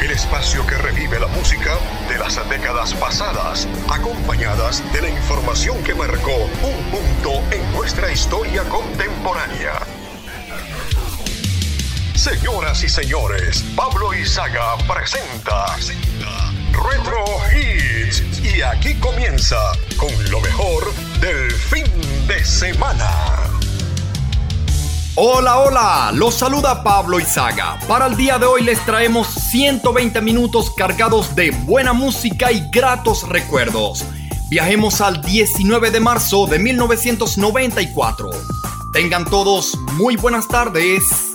El espacio que revive la música de las décadas pasadas, acompañadas de la información que marcó un punto en nuestra historia contemporánea. Señoras y señores, Pablo Izaga presenta Retro Hits. Y aquí comienza con lo mejor del fin de semana. Hola, hola, los saluda Pablo Izaga. Para el día de hoy les traemos 120 minutos cargados de buena música y gratos recuerdos. Viajemos al 19 de marzo de 1994. Tengan todos muy buenas tardes.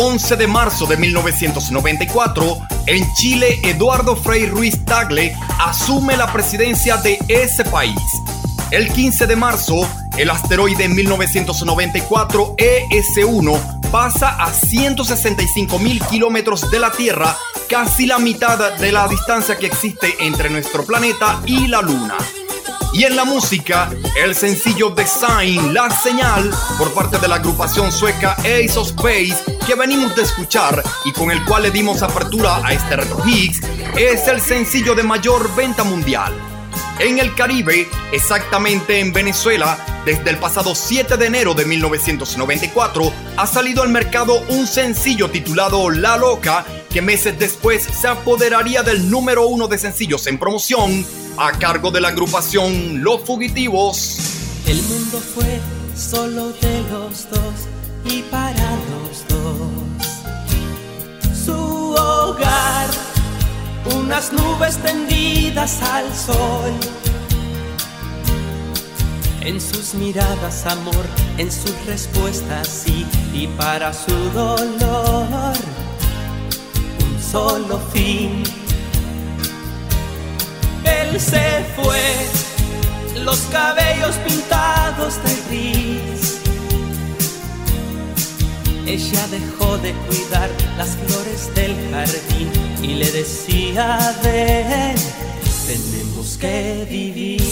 11 de marzo de 1994, en Chile, Eduardo Frei Ruiz Tagle asume la presidencia de ese país. El 15 de marzo, el asteroide 1994 ES1 pasa a 165 mil kilómetros de la Tierra, casi la mitad de la distancia que existe entre nuestro planeta y la Luna. Y en la música, el sencillo Design, La Señal, por parte de la agrupación sueca Ace of Space, que venimos de escuchar y con el cual le dimos apertura a este Retro Higgs, es el sencillo de mayor venta mundial. En el Caribe, exactamente en Venezuela, desde el pasado 7 de enero de 1994, ha salido al mercado un sencillo titulado La Loca, que meses después se apoderaría del número uno de sencillos en promoción a cargo de la agrupación Los Fugitivos. El mundo fue solo de los dos y para los dos. Su hogar, unas nubes tendidas al sol. En sus miradas amor, en sus respuestas sí, y para su dolor, un solo fin él se fue, los cabellos pintados de gris. Ella dejó de cuidar las flores del jardín y le decía, ven, tenemos que vivir.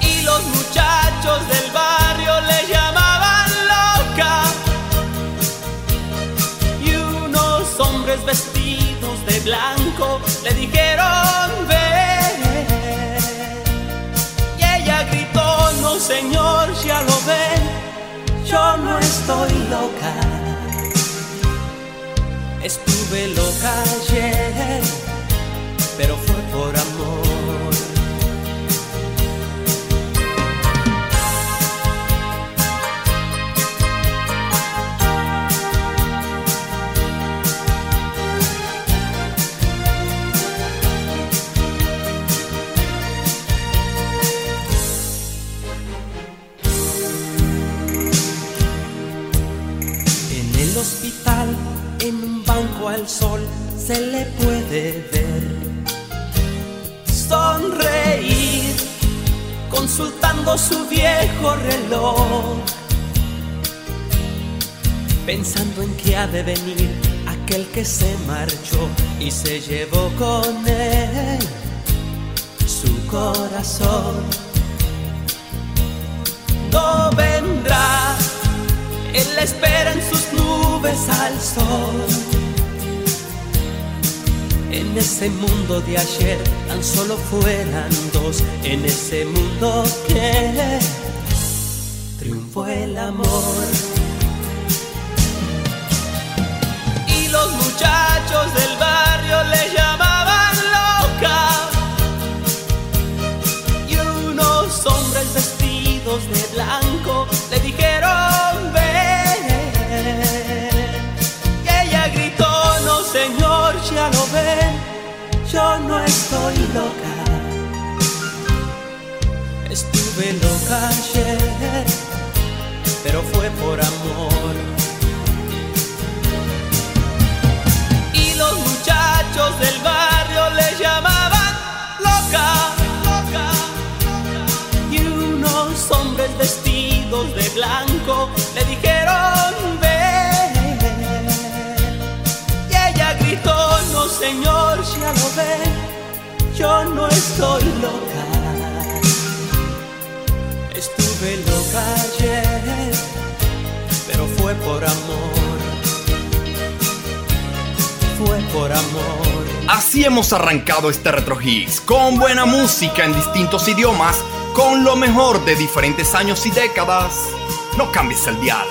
Y los muchachos del barrio le llamaban loca. Y unos hombres vestidos de blanco le dijeron ven. Señor, ya lo ven, yo no estoy loca. Estuve loca ayer, pero fue por amor. Al sol se le puede ver sonreír consultando su viejo reloj, pensando en que ha de venir aquel que se marchó y se llevó con él su corazón. No vendrá, él la espera en sus nubes al sol en ese mundo de ayer tan solo fueran dos, en ese mundo que triunfó el amor. Y los muchachos del barrio le llamaban loca. Y unos hombres vestidos de blanco le dijeron yo no estoy loca. Estuve loca ayer, pero fue por amor. Y los muchachos del barrio le llamaban loca, loca, loca. Y unos hombres vestidos de blanco le dijeron señor, ya lo ven, yo no estoy loca. Estuve loca pero fue por amor. Fue por amor. Así hemos arrancado este Retro con buena música en distintos idiomas, con lo mejor de diferentes años y décadas. No cambies el dial.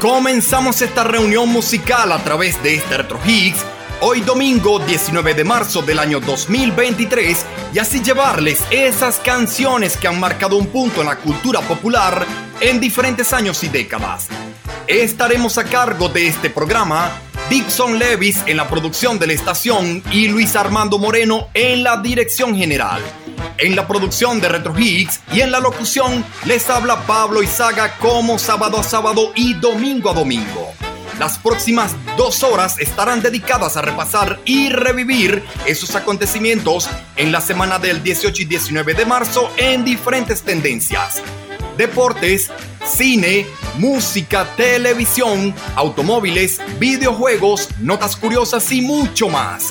Comenzamos esta reunión musical a través de este Retro Hits hoy domingo 19 de marzo del año 2023 y así llevarles esas canciones que han marcado un punto en la cultura popular en diferentes años y décadas. Estaremos a cargo de este programa Dixon Levis en la producción de la estación y Luis Armando Moreno en la dirección general. En la producción de Retro Hits y en la locución les habla Pablo Izaga como sábado a sábado y domingo a domingo. Las próximas dos horas estarán dedicadas a repasar y revivir esos acontecimientos en la semana del 18 y 19 de marzo en diferentes tendencias. Deportes, cine, música, televisión, automóviles, videojuegos, notas curiosas y mucho más.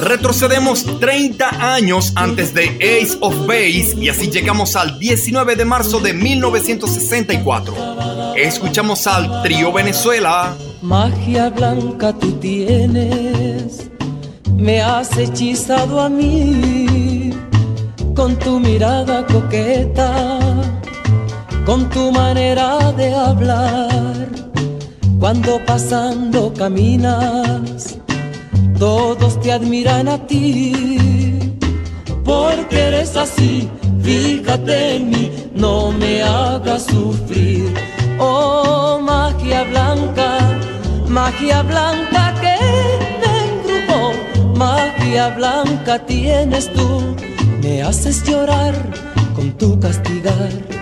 Retrocedemos 30 años antes de Ace of Base y así llegamos al 19 de marzo de 1964. Escuchamos al trío Venezuela. Magia blanca tú tienes, me has hechizado a mí con tu mirada coqueta, con tu manera de hablar, cuando pasando caminas todos te admiran a ti, porque eres así, fíjate en mí, no me hagas sufrir. Oh, magia blanca, magia blanca que me engrupó, magia blanca tienes tú, me haces llorar con tu castigar.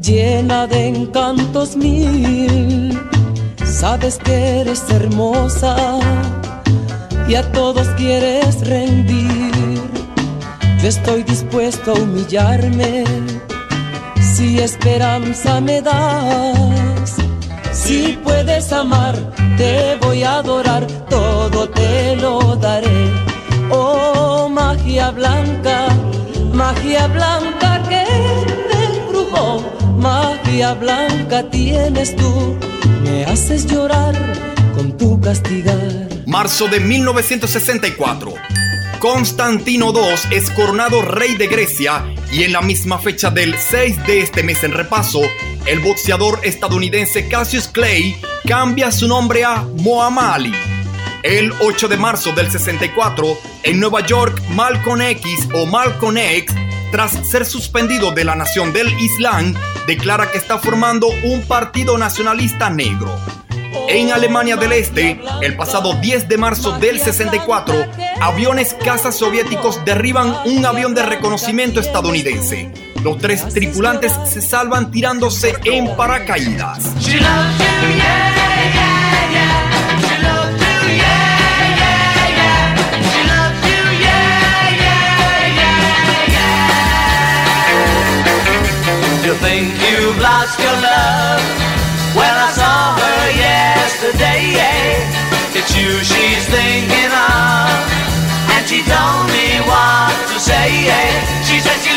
Llena de encantos mil, sabes que eres hermosa y a todos quieres rendir. Yo estoy dispuesto a humillarme si esperanza me das. Si puedes amar, te voy a adorar, blanca tienes tú, me haces llorar con tu castigar. Marzo de 1964. Constantino II es coronado rey de Grecia y en la misma fecha del 6 de este mes en repaso, el boxeador estadounidense Cassius Clay cambia su nombre a Muhammad Ali. El 8 de marzo del 64, en Nueva York, Malcolm X o Malcolm X, tras ser suspendido de la Nación del Islam, declara que está formando un partido nacionalista negro. En Alemania del Este, el pasado 10 de marzo del 64, aviones cazas soviéticos derriban un avión de reconocimiento estadounidense. Los tres tripulantes se salvan tirándose en paracaídas. Yesterday. It's you she's thinking of, and she told me what to say. She said she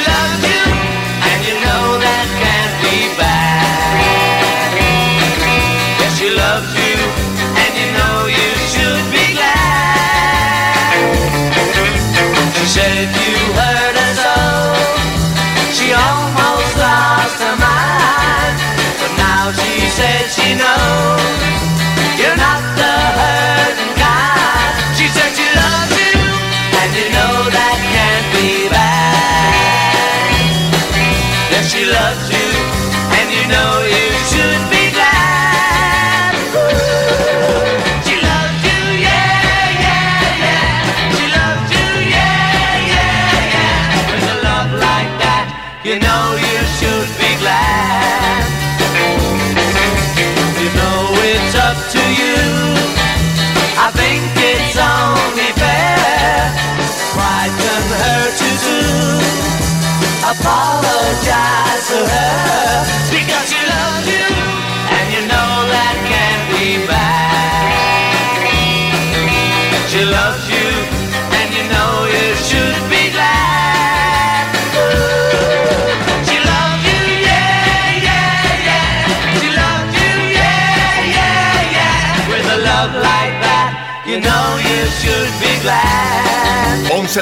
apologize to her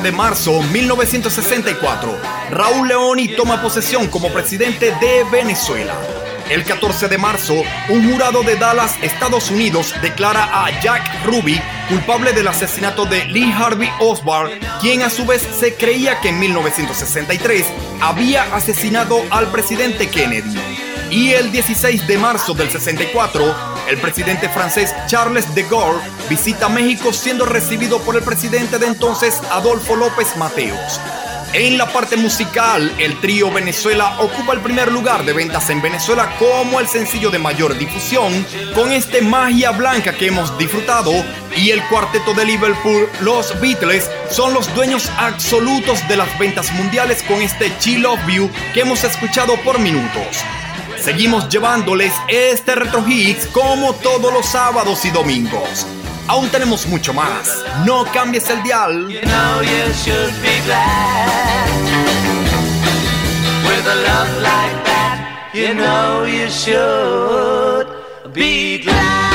de marzo 1964, Raúl Leoni toma posesión como presidente de Venezuela. El 14 de marzo, un jurado de Dallas, Estados Unidos, declara a Jack Ruby culpable del asesinato de Lee Harvey Oswald, quien a su vez se creía que en 1963 había asesinado al presidente Kennedy. Y el 16 de marzo del 64, el presidente francés Charles de Gaulle visita México siendo recibido por el presidente de entonces Adolfo López Mateos. En la parte musical, el trío Venezuela ocupa el primer lugar de ventas en Venezuela como el sencillo de mayor difusión, con este Magia Blanca que hemos disfrutado, y el cuarteto de Liverpool, los Beatles, son los dueños absolutos de las ventas mundiales con este Chill of View que hemos escuchado por minutos. Seguimos llevándoles este Retro Hits como todos los sábados y domingos. Aún tenemos mucho más. No cambies el dial. You know you should be glad.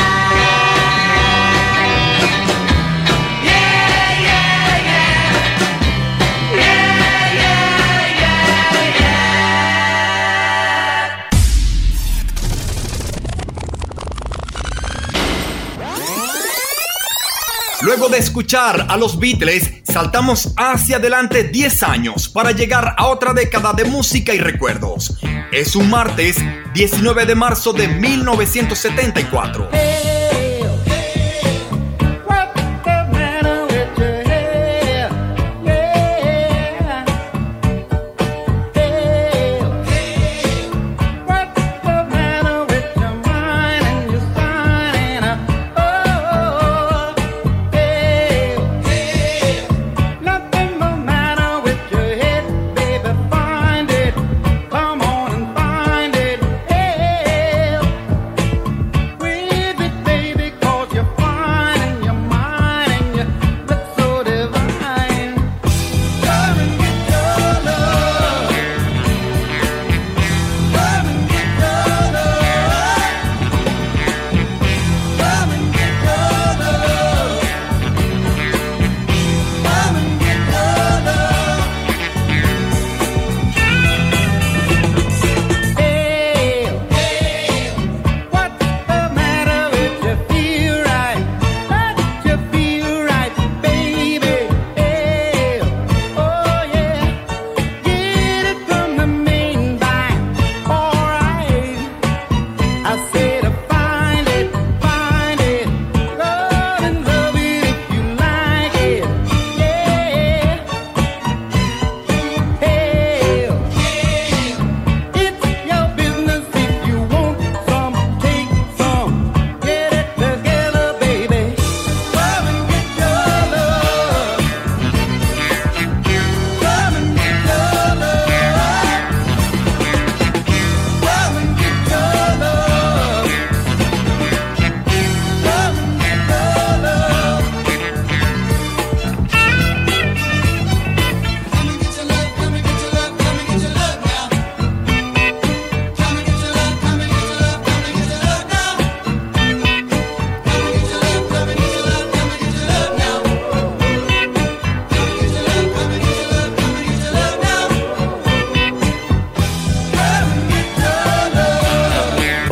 Luego de escuchar a los Beatles, saltamos hacia adelante 10 años para llegar a otra década de música y recuerdos. Es un martes 19 de marzo de 1974.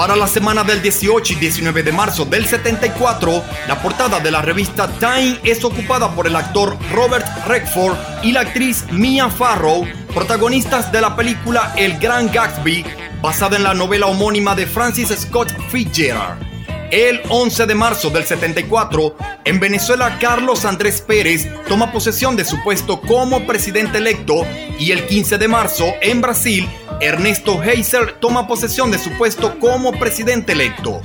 Para la semana del 18 y 19 de marzo del 74, la portada de la revista Time es ocupada por el actor Robert Redford y la actriz Mia Farrow, protagonistas de la película El Gran Gatsby, basada en la novela homónima de Francis Scott Fitzgerald. El 11 de marzo del 74, en Venezuela, Carlos Andrés Pérez toma posesión de su puesto como presidente electo y el 15 de marzo, en Brasil, Ernesto Heiser toma posesión de su puesto como presidente electo.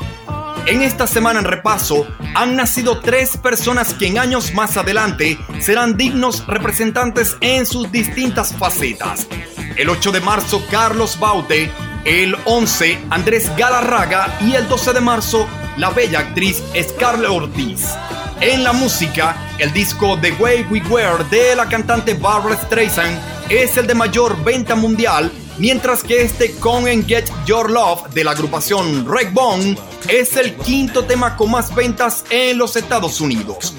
En esta semana en repaso han nacido tres personas que en años más adelante serán dignos representantes en sus distintas facetas. El 8 de marzo Carlos Baute, el 11 Andrés Galarraga y el 12 de marzo la bella actriz Scarlett Ortiz. En la música, el disco The Way We Were de la cantante Barbara Streisand es el de mayor venta mundial, mientras que este Come and Get Your Love de la agrupación Bone es el quinto tema con más ventas en los Estados Unidos.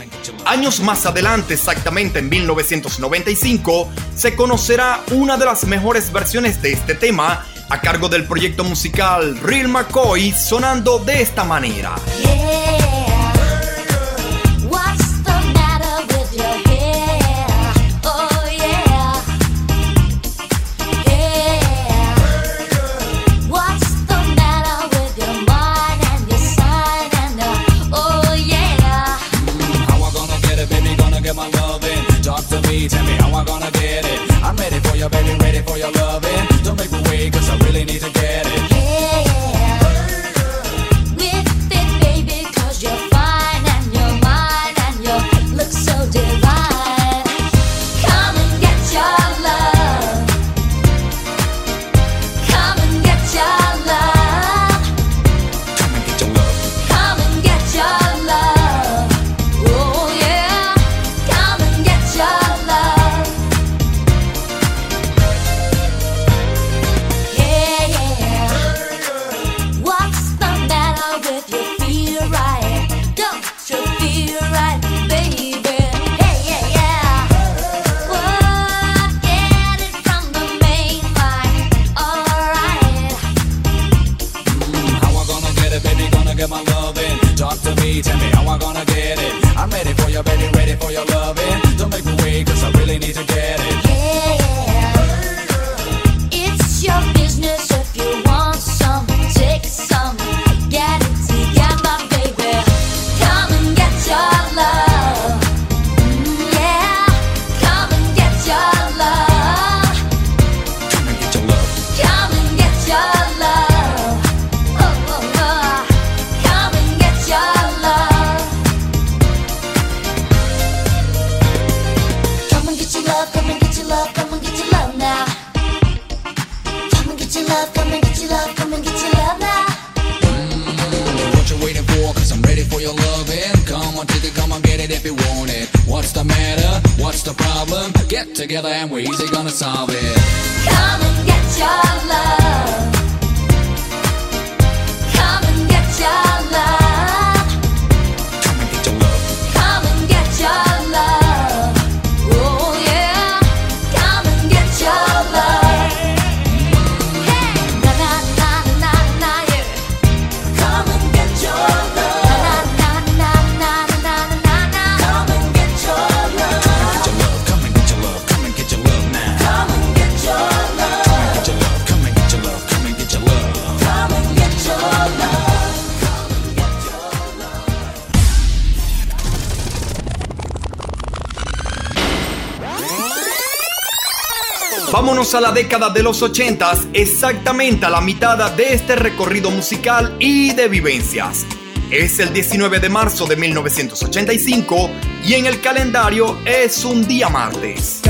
Años más adelante, exactamente en 1995, se conocerá una de las mejores versiones de este tema a cargo del proyecto musical Real McCoy sonando de esta manera. ready for your love. Eh? for your loving Come on, take it, come on, get it if you want it What's the matter? What's the problem? Get together and we're easy gonna solve it Come and get your love Vámonos a la década de los 80, exactamente a la mitad de este recorrido musical y de vivencias. Es el 19 de marzo de 1985 y en el calendario es un día martes.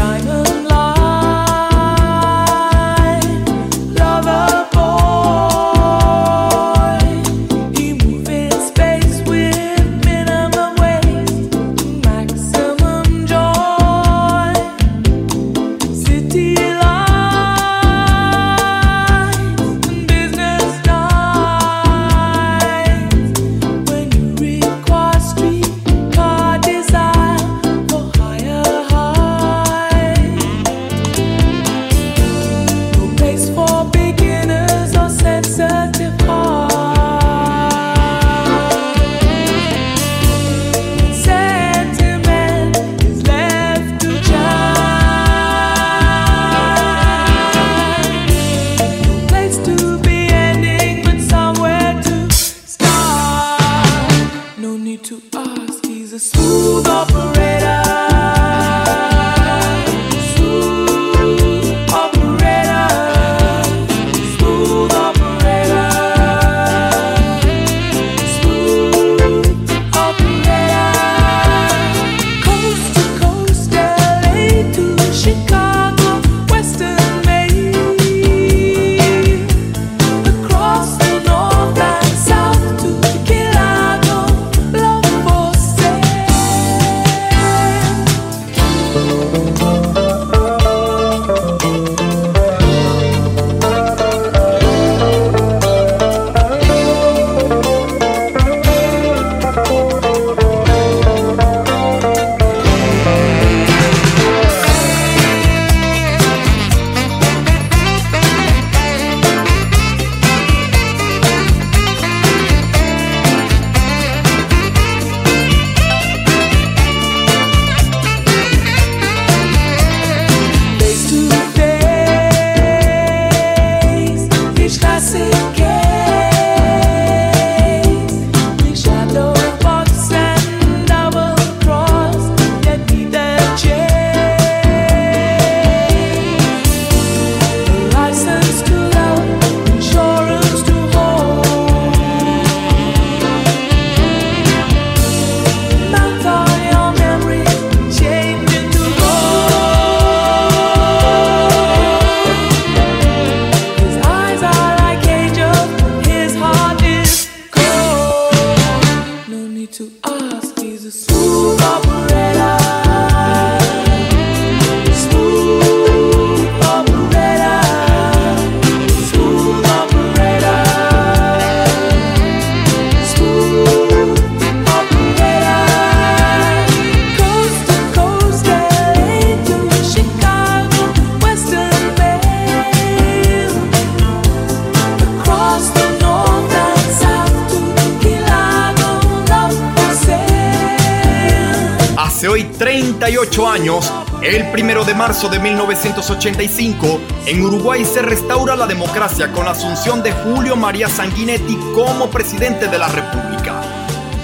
El primero de marzo de 1985, en Uruguay se restaura la democracia con la asunción de Julio María Sanguinetti como presidente de la República.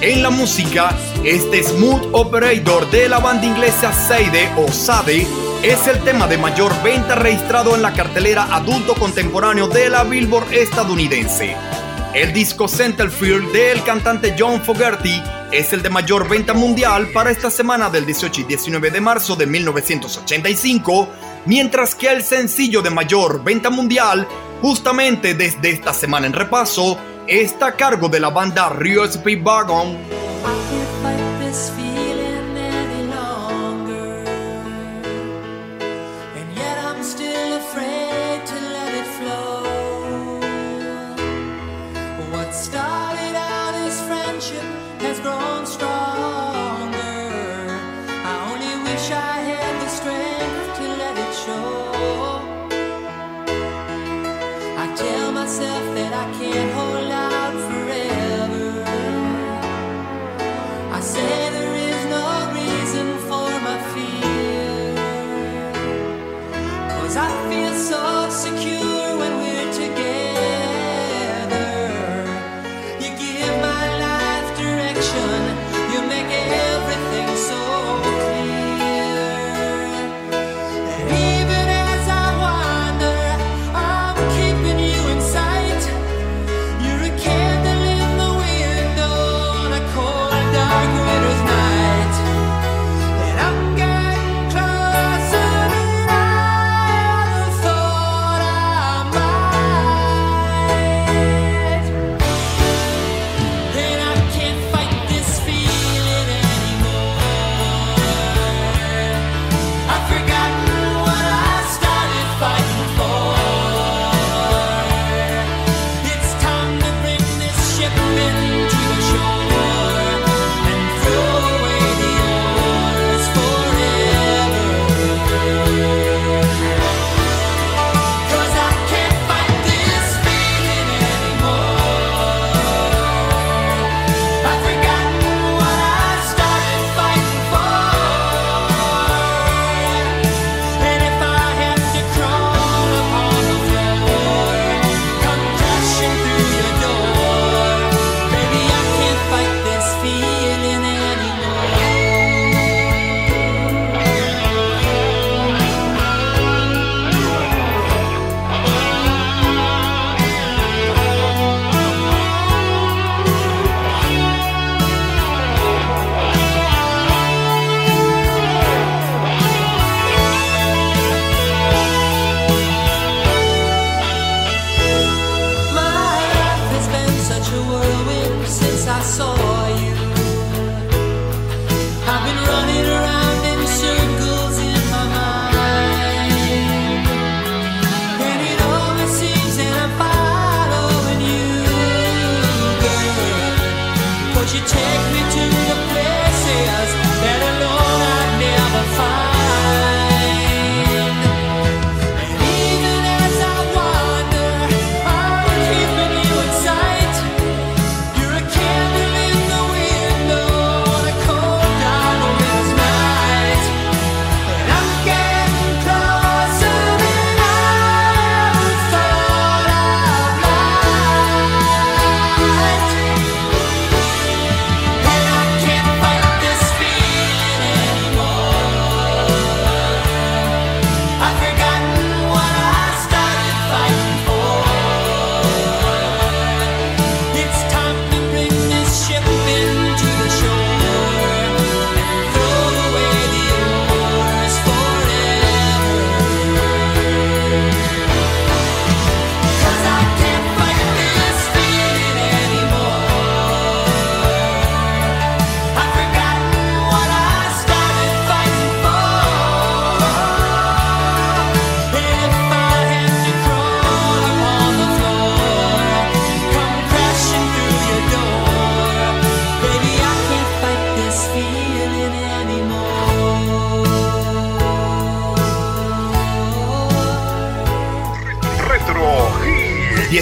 En la música, este Smooth Operator de la banda inglesa Seide o Sade es el tema de mayor venta registrado en la cartelera adulto contemporáneo de la Billboard estadounidense. El disco Centerfield del cantante John Fogerty es el de mayor venta mundial para esta semana del 18 y 19 de marzo de 1985, mientras que el sencillo de mayor venta mundial, justamente desde esta semana en repaso, está a cargo de la banda Rio Speed Wagon.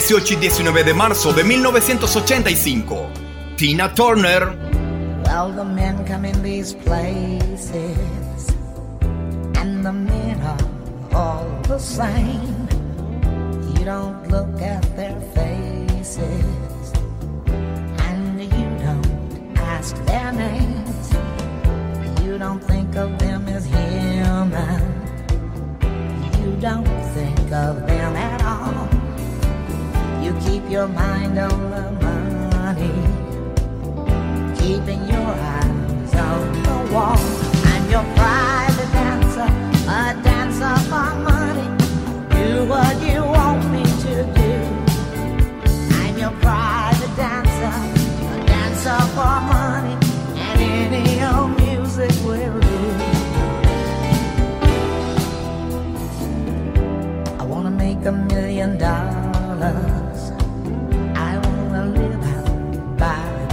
18 y 19 de marzo de 1985. Tina Turner. Well, the men come in these places, and the men are all the same. Your mind oh, on the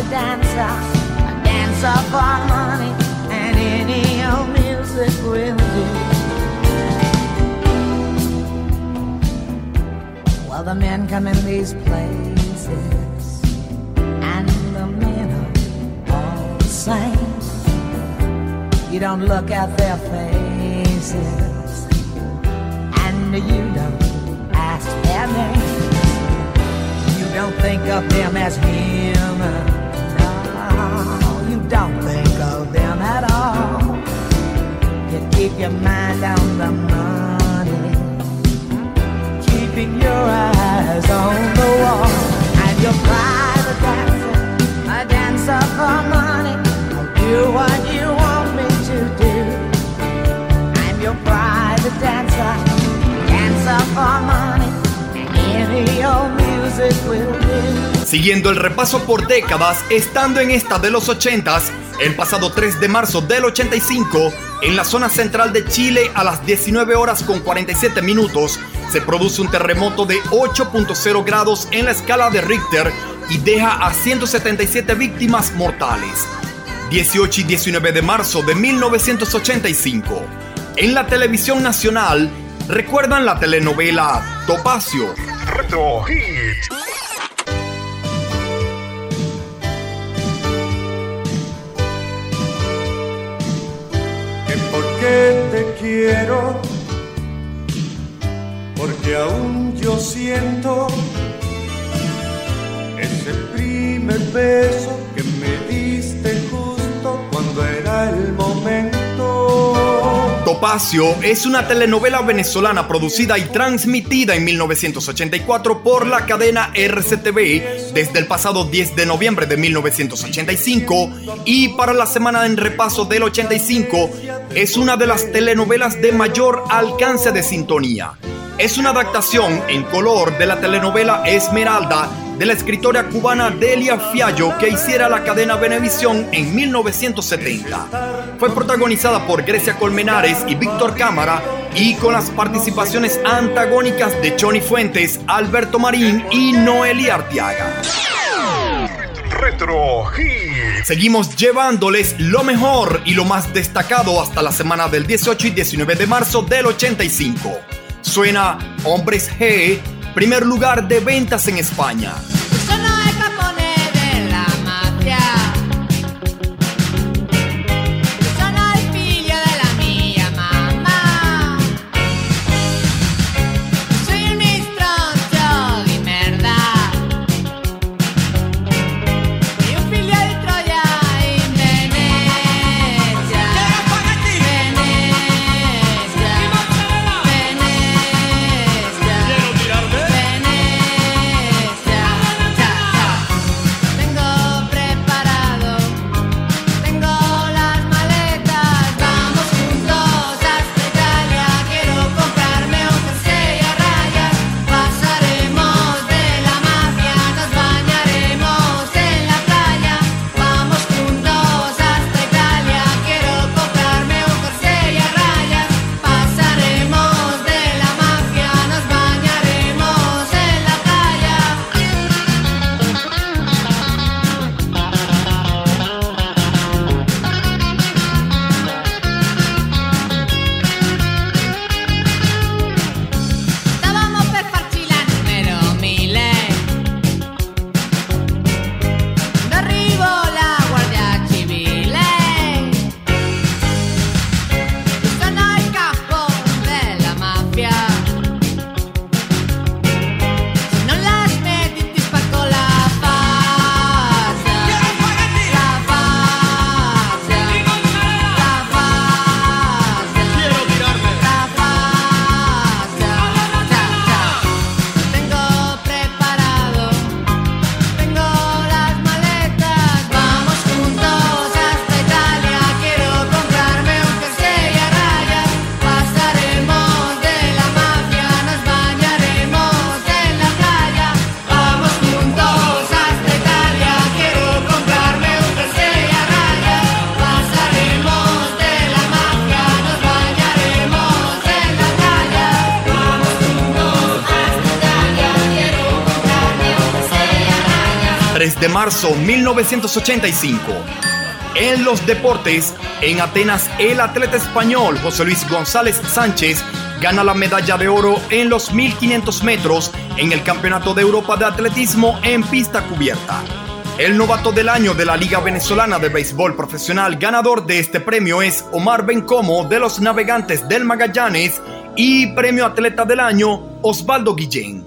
Private dancer, a dancer for money, and any old music will do. Well, the men come in these places, and the men are all the same. You don't look at their faces, and you don't ask their names. You don't think of them as human them at all. You keep your mind on the money, keeping your eyes on the wall. And your private dancer, a dancer for money. I'll do what you want me to do. I'm your private dancer, dancer for money. Siguiendo el repaso por décadas, estando en esta de los 80s, el pasado 3 de marzo del 85, en la zona central de Chile a las 19 horas con 47 minutos, se produce un terremoto de 8.0 grados en la escala de Richter y deja a 177 víctimas mortales. 18 y 19 de marzo de 1985. En la televisión nacional, ¿recuerdan la telenovela Topacio? Retro Hit. Que por qué te quiero, porque aún yo siento ese primer beso que me diste justo cuando era el momento. Topacio es una telenovela venezolana producida y transmitida en 1984 por la cadena RCTV desde el pasado 10 de noviembre de 1985 y para la semana en repaso del 85 es una de las telenovelas de mayor alcance de sintonía. Es una adaptación en color de la telenovela Esmeralda de la escritora cubana Delia Fiallo que hiciera la cadena Venevisión en 1970. Fue protagonizada por Grecia Colmenares y Víctor Cámara y con las participaciones antagónicas de Johnny Fuentes, Alberto Marín y Noelia Artiaga. Retro Hit. Seguimos llevándoles lo mejor y lo más destacado hasta la semana del 18 y 19 de marzo del 85. Suena Hombres G primer lugar de ventas en España. Marzo 1985. En los deportes, en Atenas, el atleta español José Luis González Sánchez gana la medalla de oro en los 1500 metros en el Campeonato de Europa de Atletismo en pista cubierta. El novato del año de la Liga Venezolana de Béisbol Profesional ganador de este premio es Omar Bencomo de los Navegantes del Magallanes y premio atleta del año Osvaldo Guillén.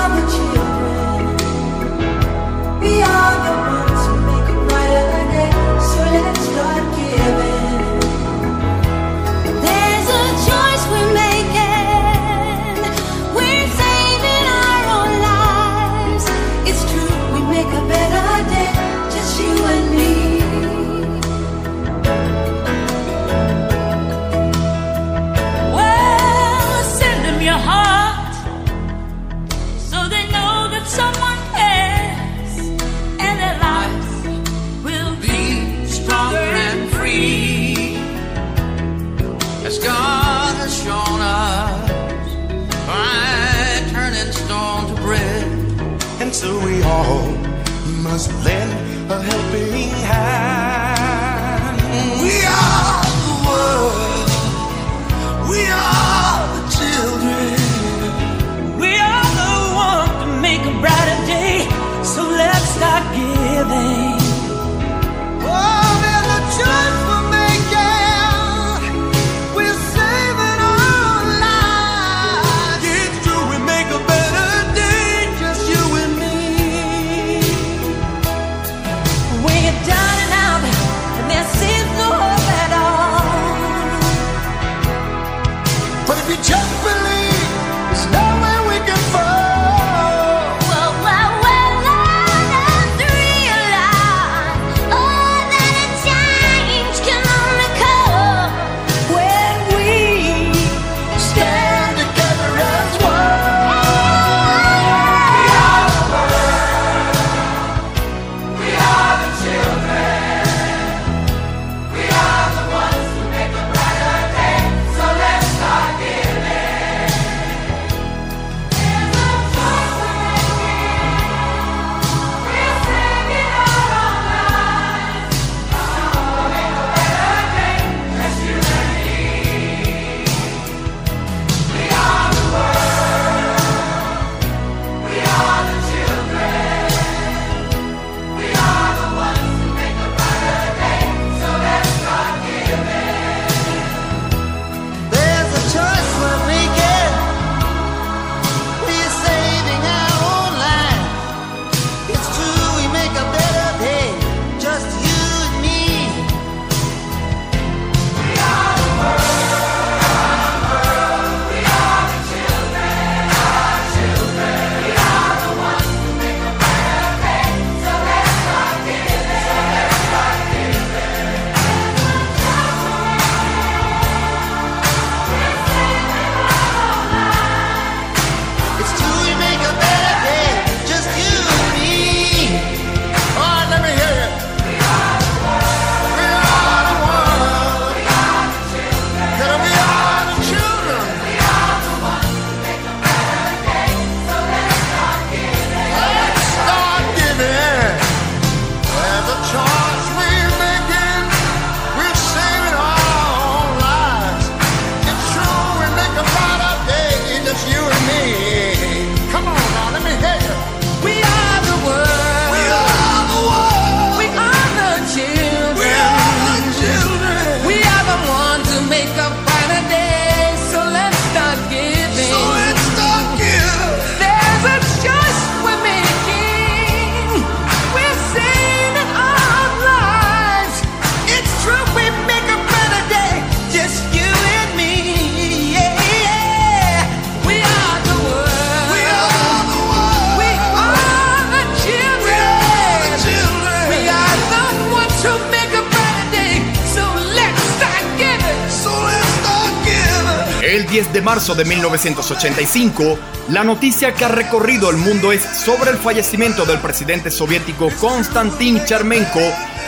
marzo de 1985, la noticia que ha recorrido el mundo es sobre el fallecimiento del presidente soviético Konstantin Chermenko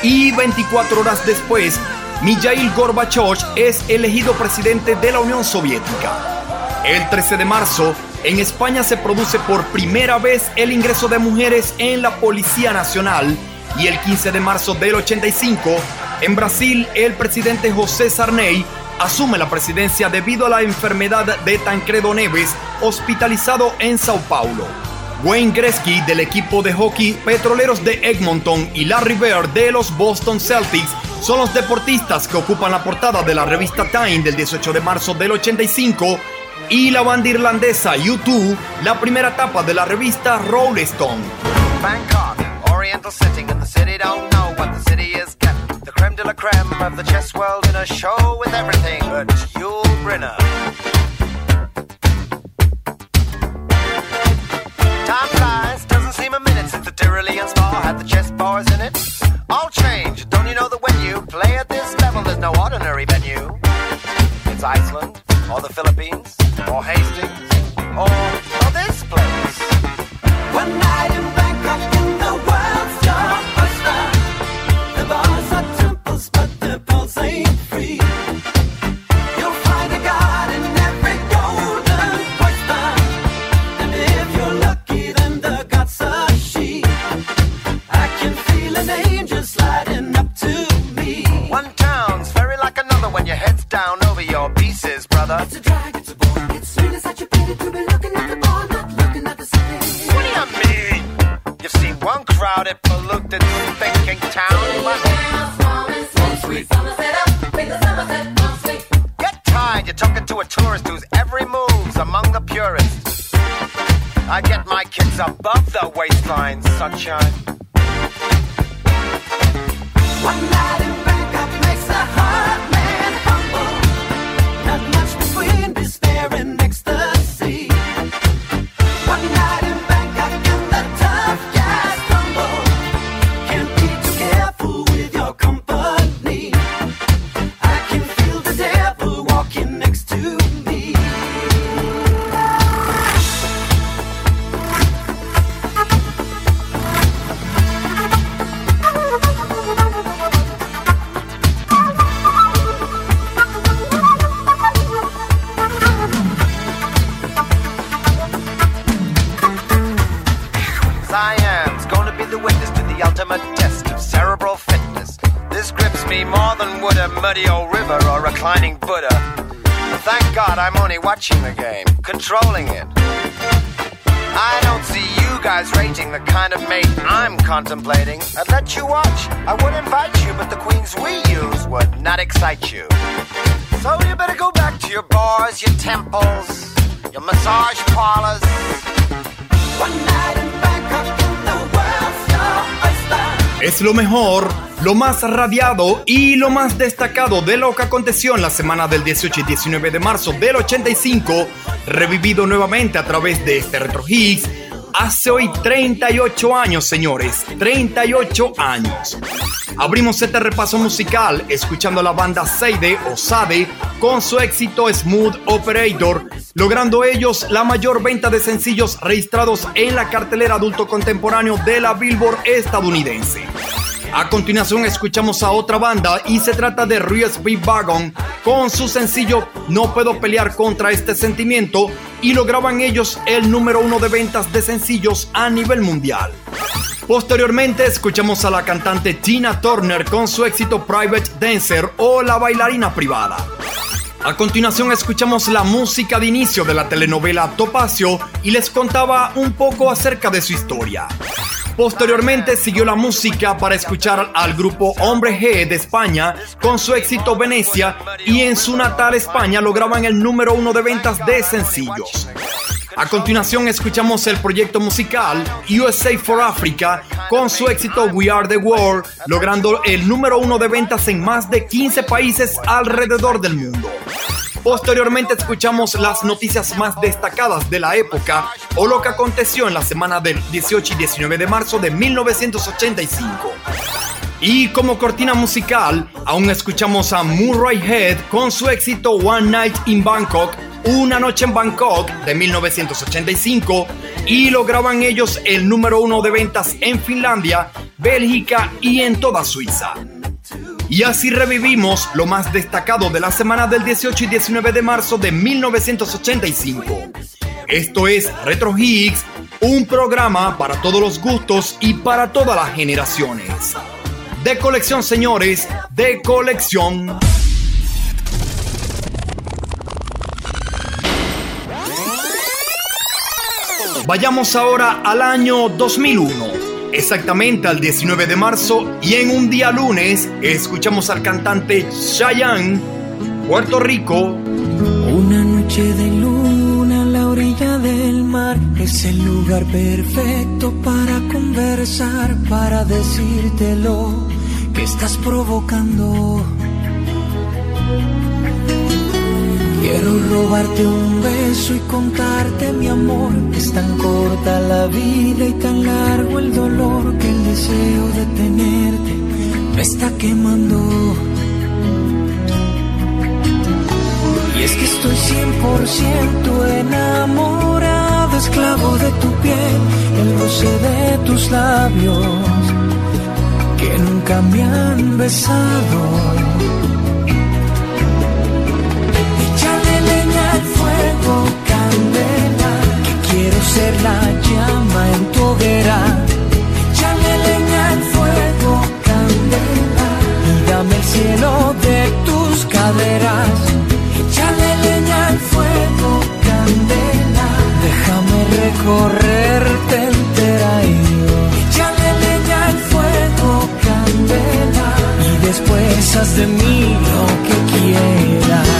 y 24 horas después, Mikhail Gorbachev es elegido presidente de la Unión Soviética. El 13 de marzo, en España se produce por primera vez el ingreso de mujeres en la Policía Nacional y el 15 de marzo del 85, en Brasil, el presidente José Sarney asume la presidencia debido a la enfermedad de Tancredo Neves, hospitalizado en Sao Paulo. Wayne Gretzky del equipo de hockey Petroleros de Edmonton y Larry Bird de los Boston Celtics son los deportistas que ocupan la portada de la revista Time del 18 de marzo del 85 y la banda irlandesa U2 la primera etapa de la revista Rolling Stone. Oriental setting, and the city don't know what the city is getting. The creme de la creme of the chess world in a show with everything but Yul Brynner. Time flies, doesn't seem a minute since the Tyrolean spa had the chess bars in it. All change, don't you know that when you play at this level, there's no ordinary venue? It's Iceland, or the Philippines, or Hastings, or, or this place. One night pieces, brother. It's a drag, it's a bore. It's really such a pity to be looking at the bar, not looking at the city. What do you mean? You've seen one crowded, polluted, thinking town. Get tired, you're talking to a tourist whose every move's among the purists. I get my kicks above the waistline, sunshine. One night in Bangkok makes a would a muddy old river or reclining Buddha. But thank God I'm only watching the game, controlling it. I don't see you guys rating the kind of mate I'm contemplating. I'd let you watch, I would invite you, but the queens we use would not excite you. So you better go back to your bars, your temples, your massage parlors. One night in Es lo mejor, lo más radiado y lo más destacado de lo que aconteció en la semana del 18 y 19 de marzo del 85, revivido nuevamente a través de este Retro Hits. Hace hoy 38 años, señores, 38 años. Abrimos este repaso musical escuchando a la banda Seide o Sade con su éxito Smooth Operator, logrando ellos la mayor venta de sencillos registrados en la cartelera adulto contemporáneo de la Billboard estadounidense. A continuación escuchamos a otra banda y se trata de Rios Big Wagon con su sencillo No puedo pelear contra este sentimiento y lograban ellos el número uno de ventas de sencillos a nivel mundial. Posteriormente escuchamos a la cantante Tina Turner con su éxito Private Dancer o La bailarina privada. A continuación escuchamos la música de inicio de la telenovela Topacio y les contaba un poco acerca de su historia. Posteriormente siguió la música para escuchar al grupo Hombre G de España con su éxito Venecia y en su natal España lograban el número uno de ventas de sencillos. A continuación escuchamos el proyecto musical USA for Africa con su éxito We Are the World, logrando el número uno de ventas en más de 15 países alrededor del mundo. Posteriormente escuchamos las noticias más destacadas de la época o lo que aconteció en la semana del 18 y 19 de marzo de 1985. Y como cortina musical, aún escuchamos a Murray Head con su éxito One Night in Bangkok, Una Noche en Bangkok de 1985, y lograban ellos el número uno de ventas en Finlandia, Bélgica y en toda Suiza. Y así revivimos lo más destacado de la semana del 18 y 19 de marzo de 1985. Esto es Retro Higgs, un programa para todos los gustos y para todas las generaciones. De colección, señores, de colección. Vayamos ahora al año 2001, exactamente al 19 de marzo, y en un día lunes escuchamos al cantante Cheyenne, Puerto Rico. Una noche de luna a la orilla del es el lugar perfecto para conversar, para decirte lo que estás provocando. Quiero robarte un beso y contarte mi amor. Es tan corta la vida y tan largo el dolor que el deseo de tenerte me está quemando. Y es que estoy 100% enamorado, esclavo de tu piel, el roce de tus labios que nunca me han besado. candela, que quiero ser la llama en tu hoguera. Échale leña al fuego, candela, y dame el cielo de tus caderas. Échale leña al fuego, déjame recorrerte entera y échale leña al fuego, candela, y después haz de mí lo que quieras.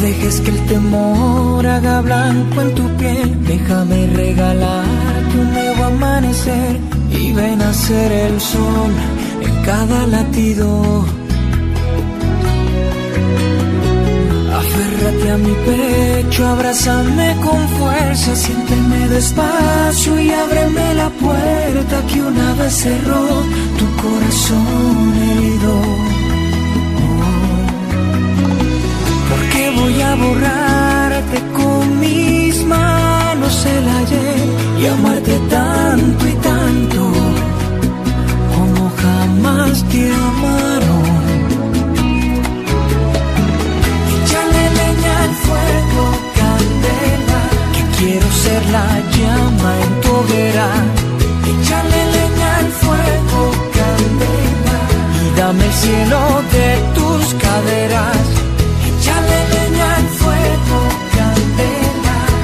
dejes que el temor haga blanco en tu piel. Déjame regalarte un nuevo amanecer y ven a ser el sol en cada latido. Aférrate a mi pecho, abrázame con fuerza, siénteme despacio y ábreme la puerta que una vez cerró tu corazón herido. voy a borrarte con mis manos el ayer y amarte tanto y tanto te amaron. Échale leña al fuego, candela, que quiero ser la llama en tu hoguera. Échale leña al fuego, candela, y dame el cielo de tus caderas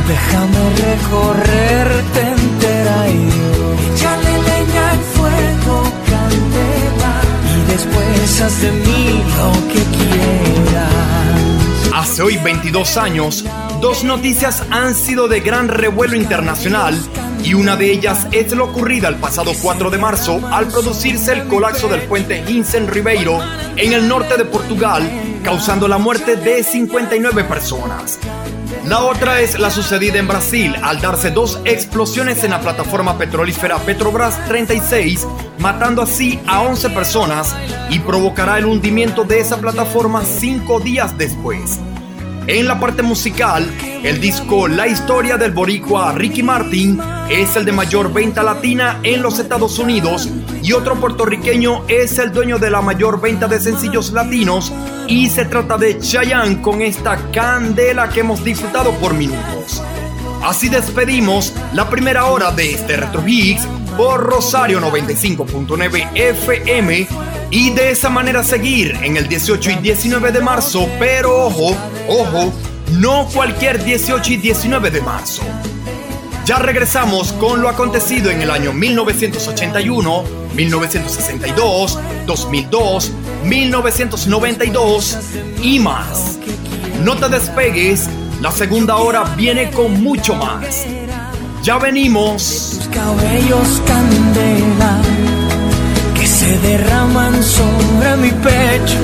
Déjame recorrerte entera haz de mí lo que. Hace hoy 22 años, dos noticias han sido de gran revuelo internacional y una de ellas es lo ocurrido el pasado 4 de marzo al producirse el colapso del puente Vincent Ribeiro en el norte de Portugal, causando la muerte de 59 personas. La otra es la sucedida en Brasil al darse dos explosiones en la plataforma petrolífera Petrobras 36, matando así a 11 personas y provocará el hundimiento de esa plataforma cinco días después. En la parte musical, el disco La historia del boricua Ricky Martin es el de mayor venta latina en los Estados Unidos y otro puertorriqueño es el dueño de la mayor venta de sencillos latinos y se trata de Chayanne con esta candela que hemos disfrutado por minutos. Así despedimos la primera hora de este Retro Hits por Rosario 95.9 FM y de esa manera seguir en el 18 y 19 de marzo, pero ojo, ojo, no cualquier 18 y 19 de marzo. Ya regresamos con lo acontecido en el año 1981, 1962, 2002, 1992 y más. No te despegues, la segunda hora viene con mucho más. Ya venimos. Cabellos derraman sobre mi pecho,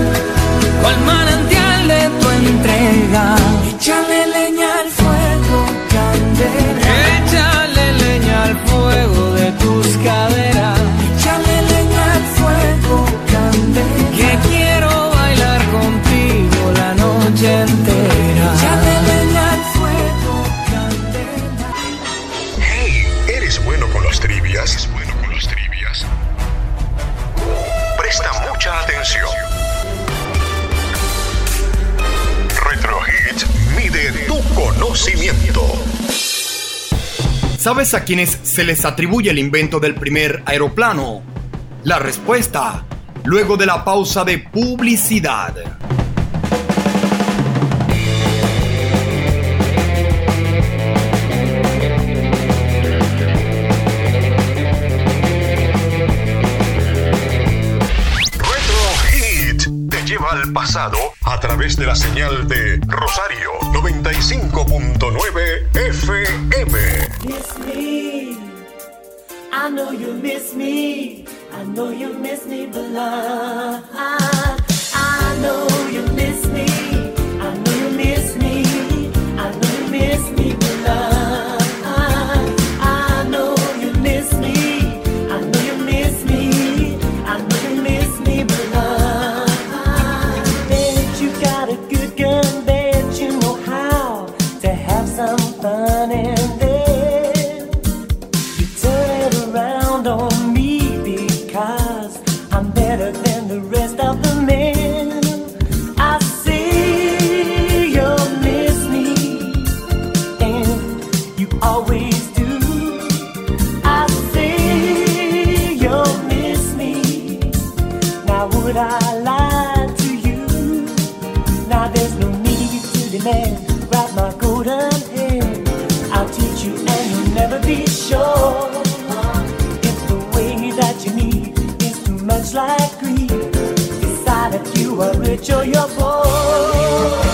cual manantial de tu entrega. Échale leña al fuego, candela. Échale leña al fuego de tus caderas. Silencio. Mide tu conocimiento. ¿Sabes a quiénes se les atribuye el invento del primer aeroplano? La respuesta, luego de la pausa de publicidad. al pasado a través de la señal de Rosario 95.9 FM. Miss me. I know you miss me. I know you miss me, but. I, I know you miss me. you are rich or you're poor.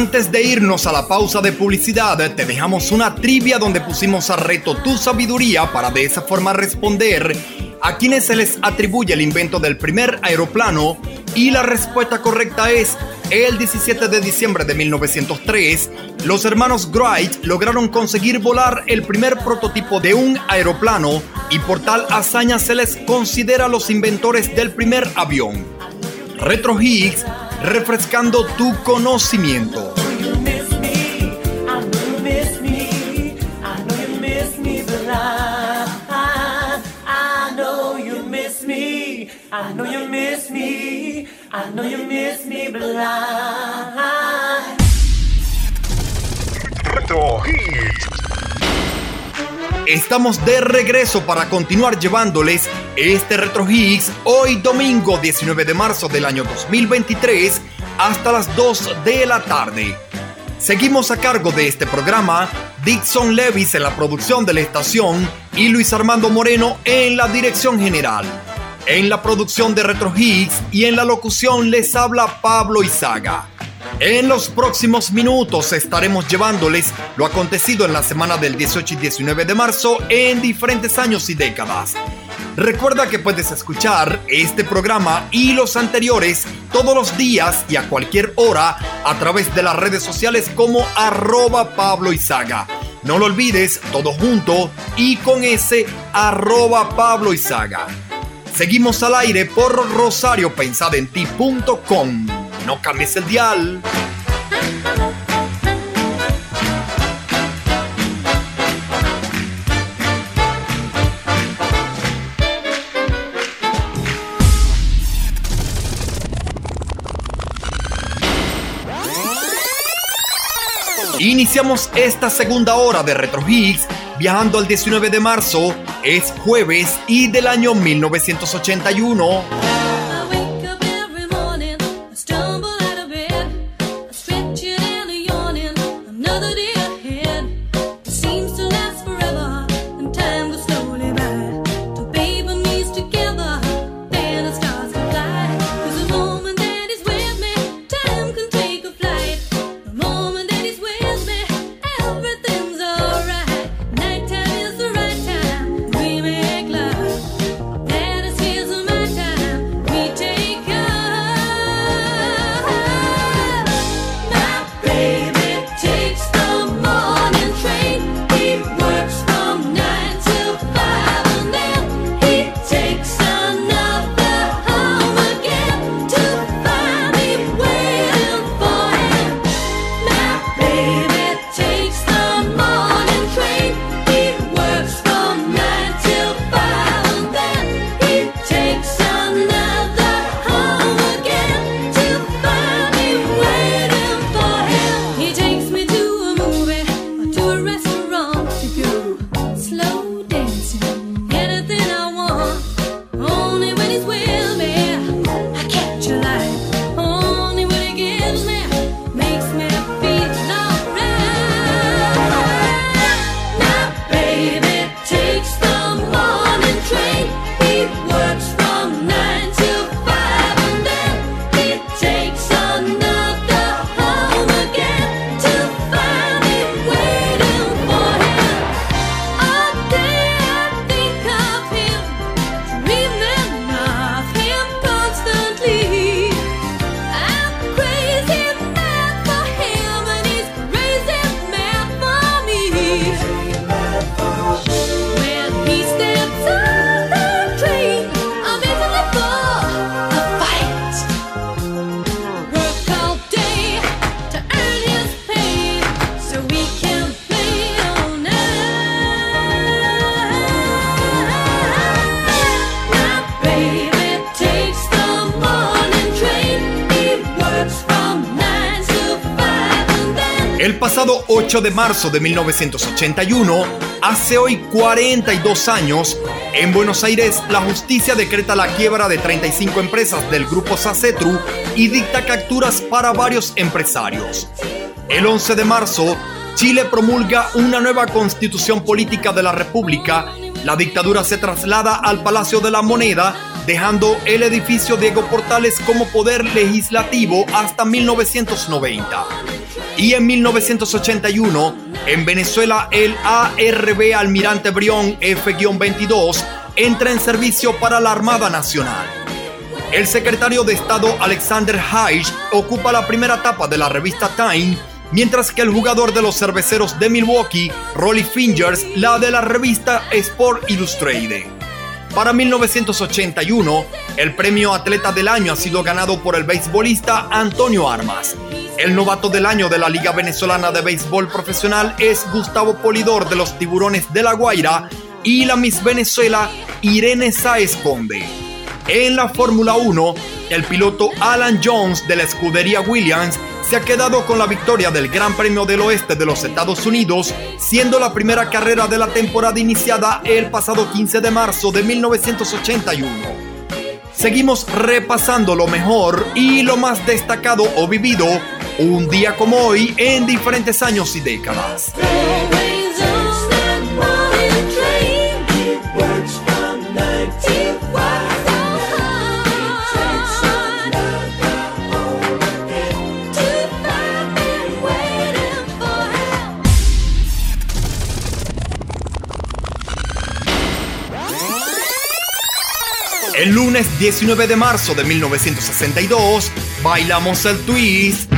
Antes de irnos a la pausa de publicidad, te dejamos una trivia donde pusimos a reto tu sabiduría para de esa forma responder a quienes se les atribuye el invento del primer aeroplano y la respuesta correcta es el 17 de diciembre de 1903, los hermanos Wright lograron conseguir volar el primer prototipo de un aeroplano y por tal hazaña se les considera los inventores del primer avión. Retro Higgs, refrescando tu conocimiento. Estamos de regreso para continuar llevándoles este Retro Hits hoy domingo 19 de marzo del año 2023 hasta las 2 de la tarde. Seguimos a cargo de este programa Dixon Levis en la producción de la estación y Luis Armando Moreno en la dirección general. En la producción de Retro Hits y en la locución les habla Pablo Izaga. En los próximos minutos estaremos llevándoles lo acontecido en la semana del 18 y 19 de marzo en diferentes años y décadas. Recuerda que puedes escuchar este programa y los anteriores todos los días y a cualquier hora a través de las redes sociales como arroba Pablo Izaga. No lo olvides, todo junto y con ese arroba Pablo Izaga. Seguimos al aire por rosariopensadenti.com. No cambies el dial. Iniciamos esta segunda hora de Retro Hits viajando al 19 de marzo, es jueves y del año 1981. Pasado 8 de marzo de 1981, hace hoy 42 años, en Buenos Aires la justicia decreta la quiebra de 35 empresas del grupo Sacetru y dicta capturas para varios empresarios. El 11 de marzo, Chile promulga una nueva constitución política de la República. La dictadura se traslada al Palacio de la Moneda, dejando el edificio Diego Portales como poder legislativo hasta 1990 y en 1981 en Venezuela el ARB Almirante Brión F-22 entra en servicio para la Armada Nacional. El secretario de Estado Alexander Hayes ocupa la primera etapa de la revista Time, mientras que el jugador de los cerveceros de Milwaukee, Rolly Fingers, la de la revista Sport Illustrated. Para 1981, el premio Atleta del Año ha sido ganado por el beisbolista Antonio Armas. El novato del año de la Liga Venezolana de Béisbol Profesional es Gustavo Polidor de los Tiburones de La Guaira y la Miss Venezuela Irene Saez Conde. En la Fórmula 1, el piloto Alan Jones de la escudería Williams se ha quedado con la victoria del Gran Premio del Oeste de los Estados Unidos, siendo la primera carrera de la temporada iniciada el pasado 15 de marzo de 1981. Seguimos repasando lo mejor y lo más destacado o vivido un día como hoy en diferentes años y décadas. El lunes 19 de marzo de 1962 bailamos el twist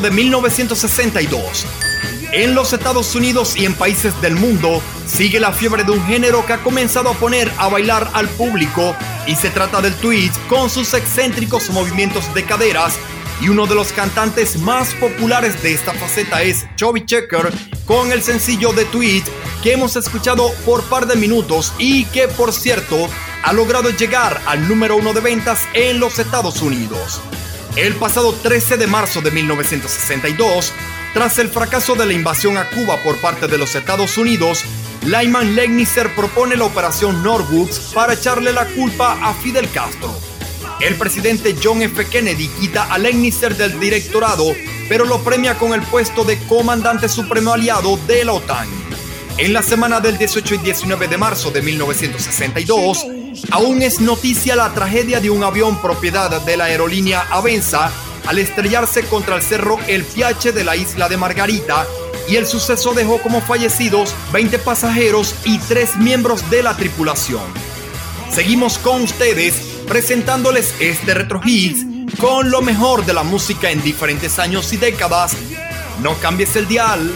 de 1962. En los Estados Unidos y en países del mundo sigue la fiebre de un género que ha comenzado a poner a bailar al público y se trata del twist con sus excéntricos movimientos de caderas y uno de los cantantes más populares de esta faceta es Chubby Checker con el sencillo de Tweet que hemos escuchado por par de minutos y que por cierto ha logrado llegar al número uno de ventas en los Estados Unidos. El pasado 13 de marzo de 1962, tras el fracaso de la invasión a Cuba por parte de los Estados Unidos, Lyman Legnisser propone la operación Norwoods para echarle la culpa a Fidel Castro. El presidente John F. Kennedy quita a Legnisser del directorado, pero lo premia con el puesto de comandante supremo aliado de la OTAN. En la semana del 18 y 19 de marzo de 1962, Aún es noticia la tragedia de un avión propiedad de la aerolínea Avenza al estrellarse contra el cerro El Piache de la isla de Margarita y el suceso dejó como fallecidos 20 pasajeros y 3 miembros de la tripulación. Seguimos con ustedes presentándoles este Retro Hits con lo mejor de la música en diferentes años y décadas. No cambies el dial.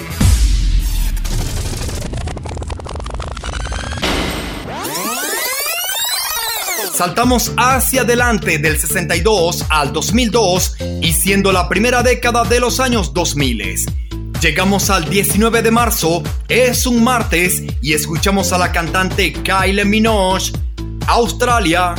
Saltamos hacia adelante del 62 al 2002 y siendo la primera década de los años 2000. Llegamos al 19 de marzo, es un martes y escuchamos a la cantante Kylie Minogue, Australia.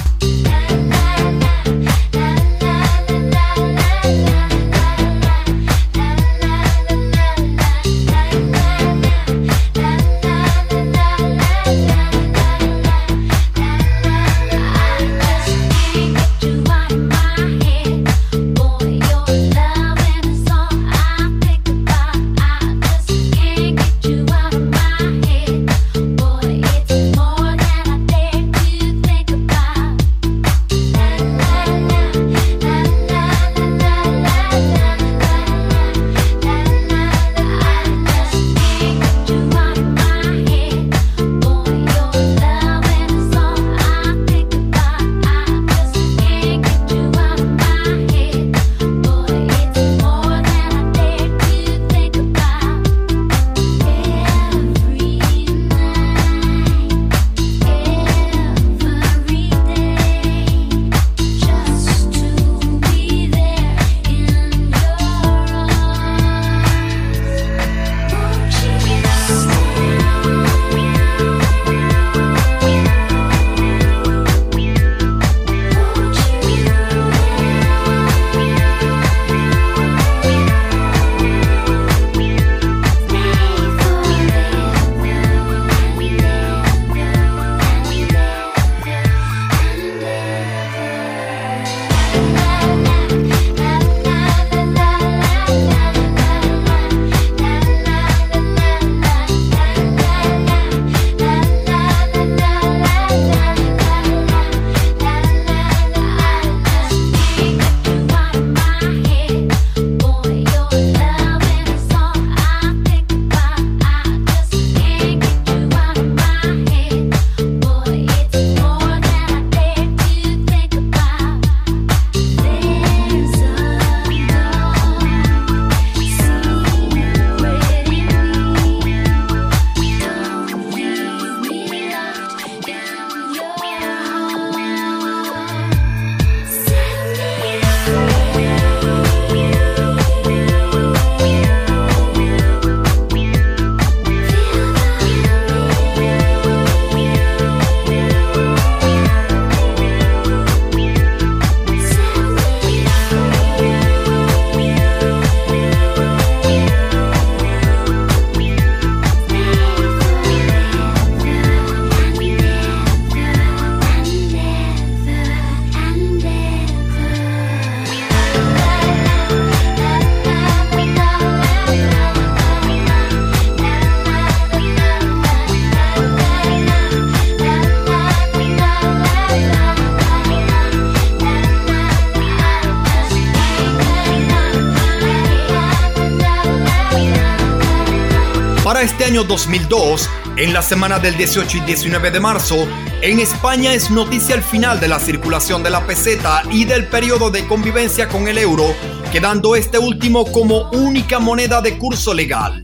Año 2002, en la semana del 18 y 19 de marzo, en España es noticia el final de la circulación de la peseta y del periodo de convivencia con el euro, quedando este último como única moneda de curso legal.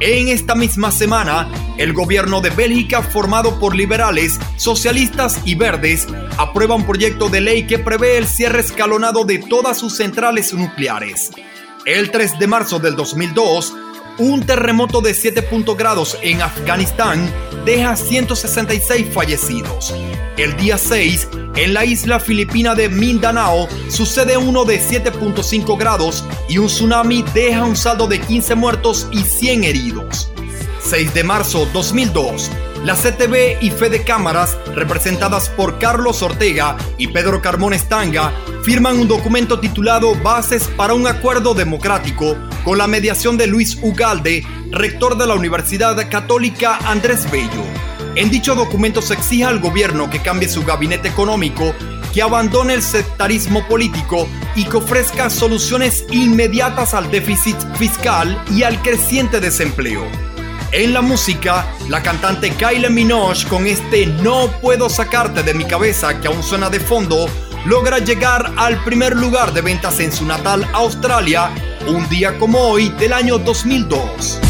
En esta misma semana, el gobierno de Bélgica, formado por liberales, socialistas y verdes, aprueba un proyecto de ley que prevé el cierre escalonado de todas sus centrales nucleares. El 3 de marzo del 2002, un terremoto de 7 grados en Afganistán deja 166 fallecidos. El día 6, en la isla filipina de Mindanao, sucede uno de 7.5 grados y un tsunami deja un saldo de 15 muertos y 100 heridos. 6 de marzo 2002. La CTV y Fede Cámaras, representadas por Carlos Ortega y Pedro Carmón Estanga, firman un documento titulado Bases para un Acuerdo Democrático con la mediación de Luis Ugalde, rector de la Universidad Católica Andrés Bello. En dicho documento se exige al gobierno que cambie su gabinete económico, que abandone el sectarismo político y que ofrezca soluciones inmediatas al déficit fiscal y al creciente desempleo. En la música, la cantante Kylie Minogue con este No puedo sacarte de mi cabeza que aún suena de fondo, logra llegar al primer lugar de ventas en su natal Australia un día como hoy del año 2002.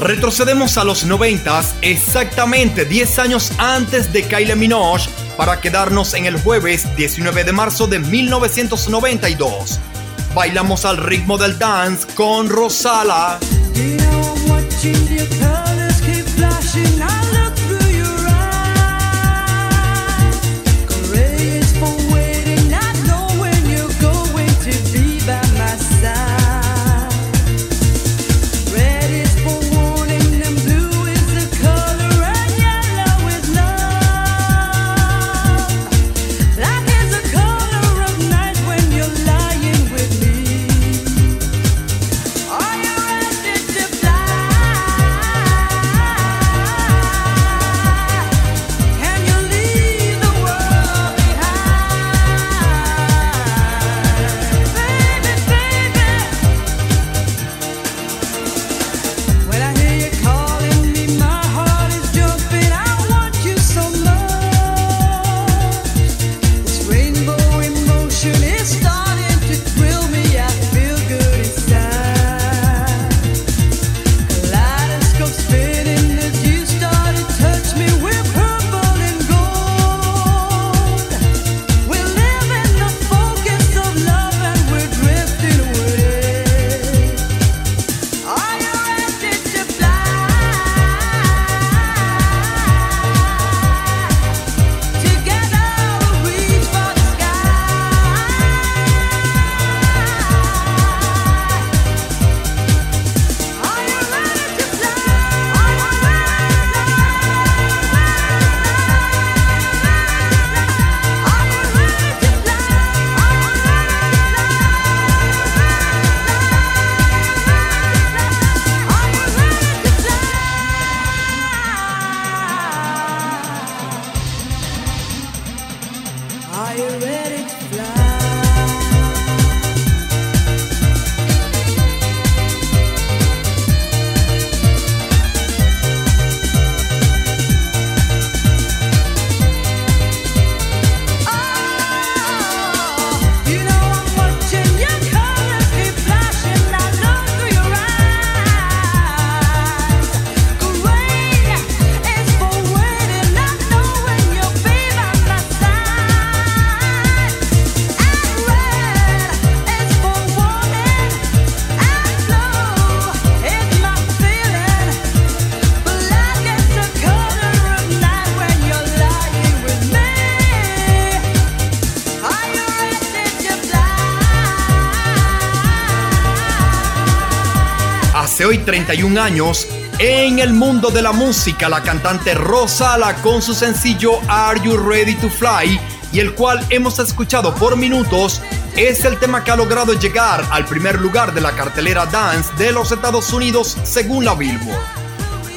Retrocedemos a los 90, exactamente 10 años antes de Kylie Minogue, para quedarnos en el jueves 19 de marzo de 1992. Bailamos al ritmo del dance con Rosala. 31 años, en el mundo de la música, la cantante Rosala con su sencillo Are You Ready to Fly, y el cual hemos escuchado por minutos, es el tema que ha logrado llegar al primer lugar de la cartelera Dance de los Estados Unidos según la Billboard.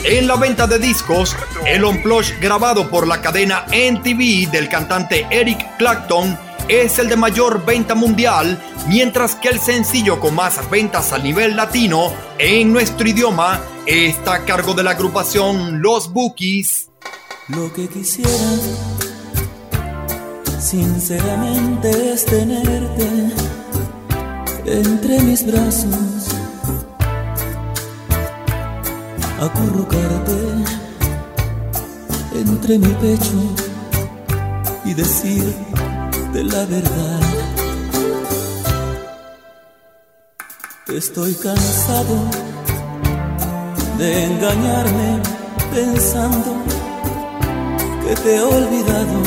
En la venta de discos, el on grabado por la cadena NTV del cantante Eric Clapton es el de mayor venta mundial, mientras que el sencillo con más ventas a nivel latino en nuestro idioma está a cargo de la agrupación Los Bookies. Lo que quisiera, sinceramente, es tenerte entre mis brazos, acurrucarte entre mi pecho y decirte la verdad. Estoy cansado de engañarme pensando que te he olvidado.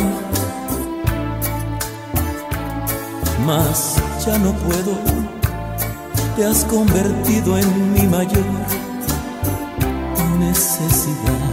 Mas ya no puedo, te has convertido en mi mayor necesidad.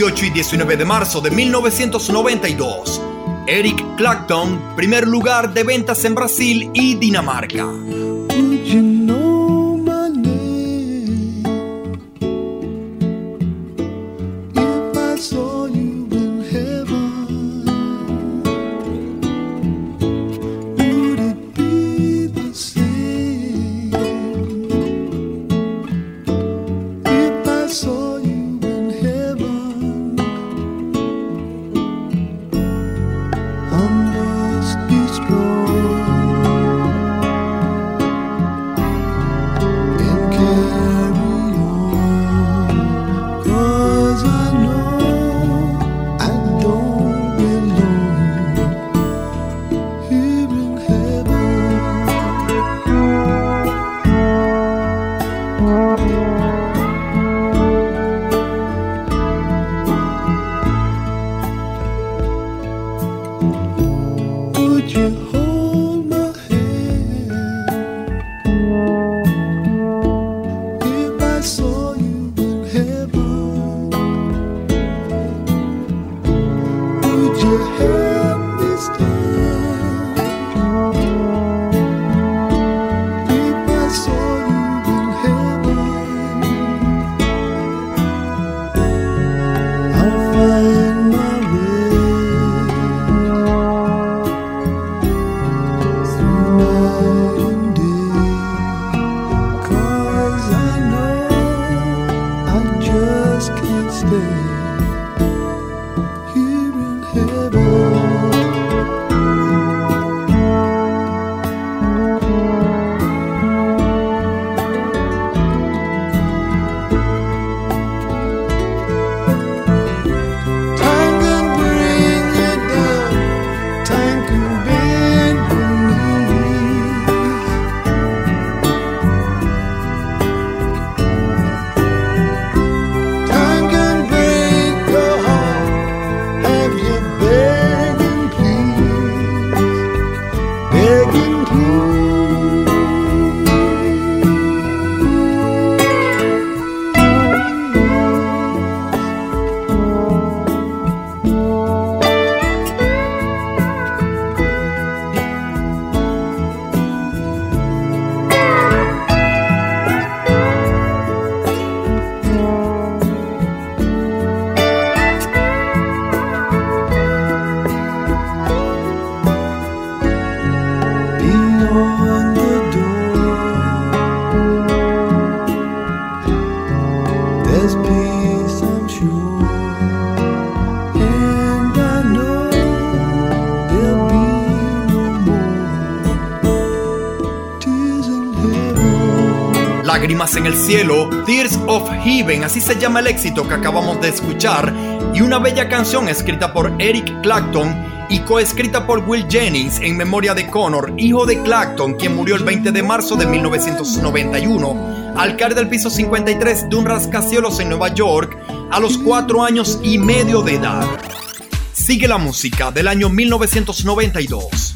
18 y 19 de marzo de 1992. Eric Clapton, primer lugar de ventas en Brasil y Dinamarca. Lágrimas en el cielo, Tears of Heaven, así se llama el éxito que acabamos de escuchar, y una bella canción escrita por Eric Clapton y coescrita por Will Jennings en memoria de Connor, hijo de Clapton, quien murió el 20 de marzo de 1991 alcalde del piso 53 de un rascacielos en Nueva York, a los 4 años y medio de edad. Sigue la música del año 1992.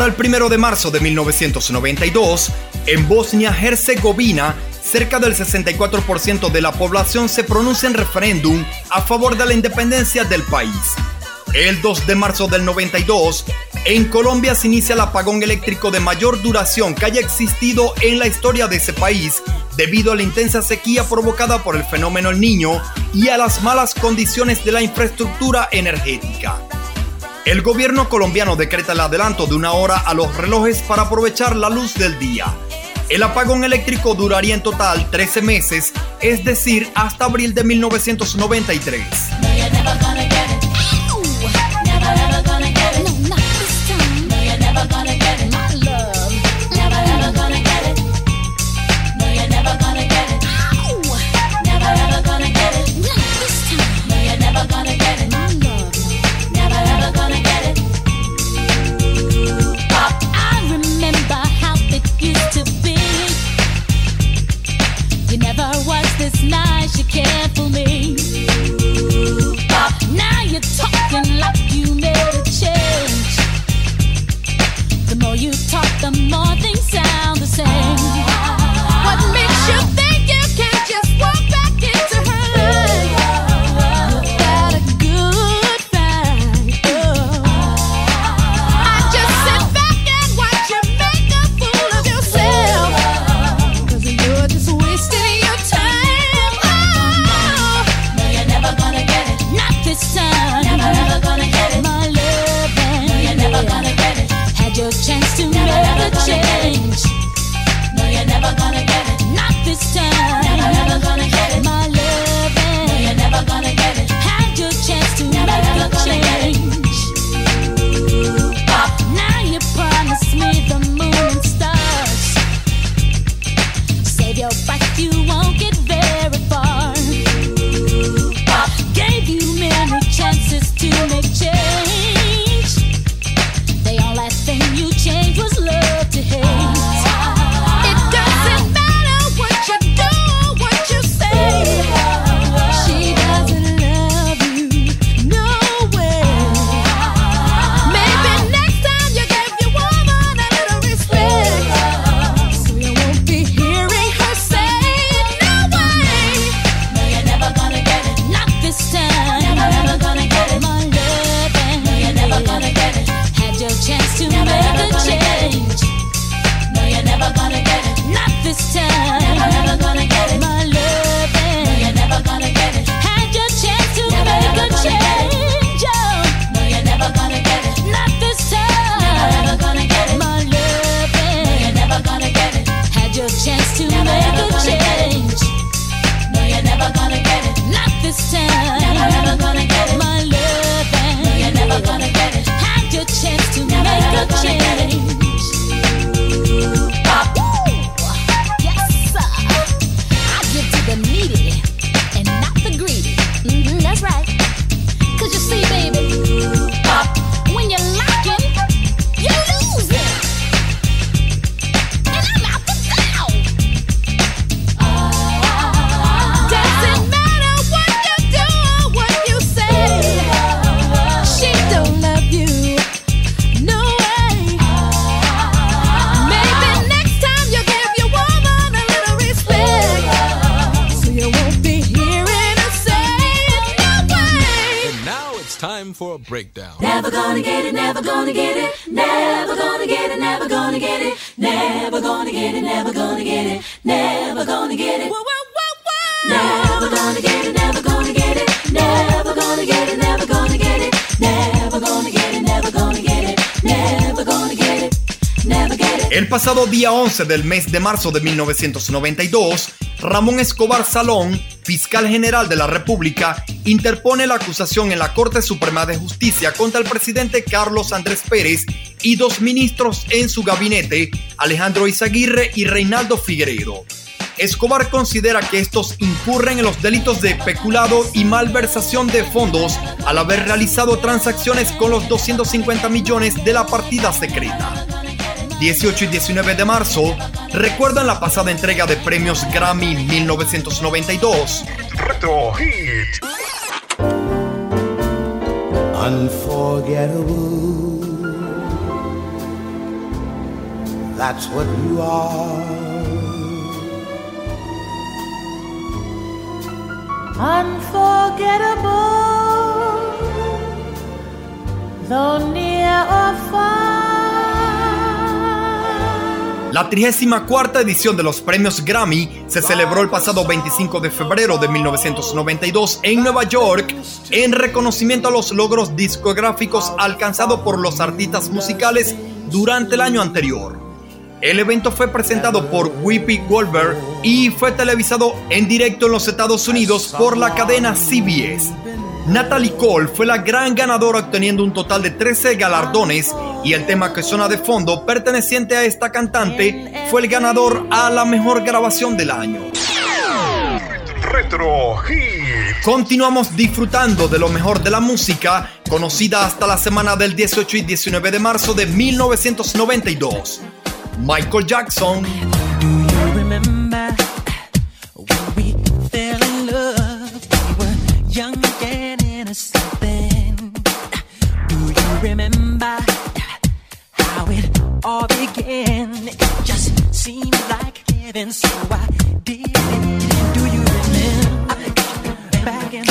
Para el 1 de marzo de 1992, en Bosnia-Herzegovina, cerca del 64% de la población se pronuncia en referéndum a favor de la independencia del país. El 2 de marzo del 92, en Colombia se inicia el apagón eléctrico de mayor duración que haya existido en la historia de ese país debido a la intensa sequía provocada por el fenómeno El Niño y a las malas condiciones de la infraestructura energética. El gobierno colombiano decreta el adelanto de una hora a los relojes para aprovechar la luz del día. El apagón eléctrico duraría en total 13 meses, es decir, hasta abril de 1993. día 11 del mes de marzo de 1992, Ramón Escobar Salón, fiscal general de la República, interpone la acusación en la Corte Suprema de Justicia contra el presidente Carlos Andrés Pérez y dos ministros en su gabinete, Alejandro Izaguirre y Reinaldo Figueiredo. Escobar considera que estos incurren en los delitos de peculado y malversación de fondos al haber realizado transacciones con los 250 millones de la partida secreta. 18 y 19 de marzo, recuerdan la pasada entrega de premios Grammy 1992. Retro Hit. Unforgettable. That's what you are. Unforgettable. Though near or far. La 34 edición de los premios Grammy se celebró el pasado 25 de febrero de 1992 en Nueva York en reconocimiento a los logros discográficos alcanzados por los artistas musicales durante el año anterior. El evento fue presentado por Whoopi Goldberg y fue televisado en directo en los Estados Unidos por la cadena CBS. Natalie Cole fue la gran ganadora obteniendo un total de 13 galardones y el tema que suena de fondo perteneciente a esta cantante fue el ganador a la mejor grabación del año. Retro. Continuamos disfrutando de lo mejor de la música conocida hasta la semana del 18 y 19 de marzo de 1992. Michael Jackson. Seemed like heaven, so I did. Do you remember back in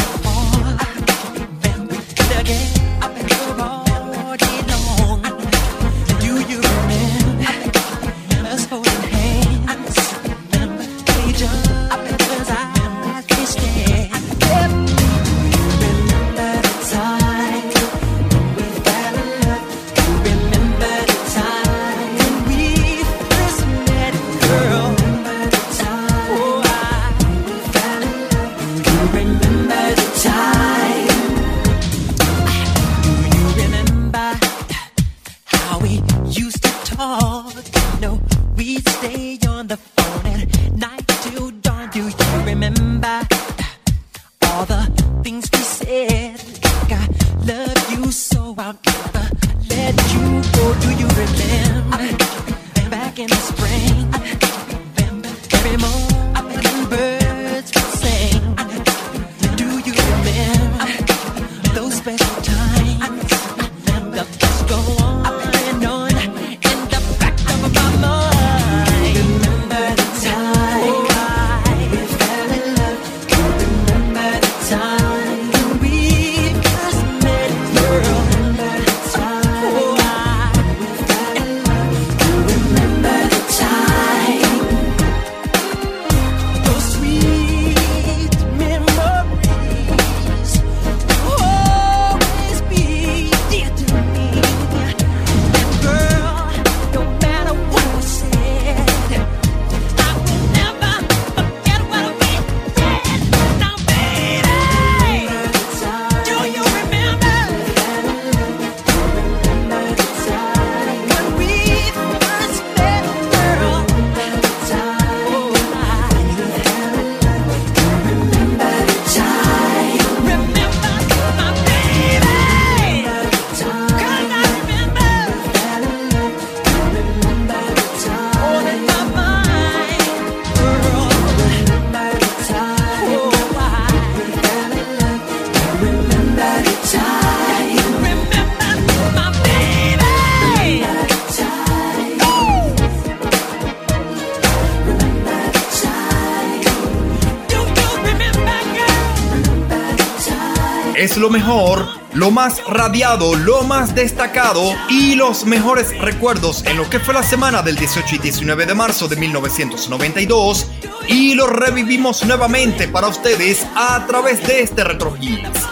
lo mejor, lo más radiado, lo más destacado y los mejores recuerdos en lo que fue la semana del 18 y 19 de marzo de 1992 y lo revivimos nuevamente para ustedes a través de este Retro Hits.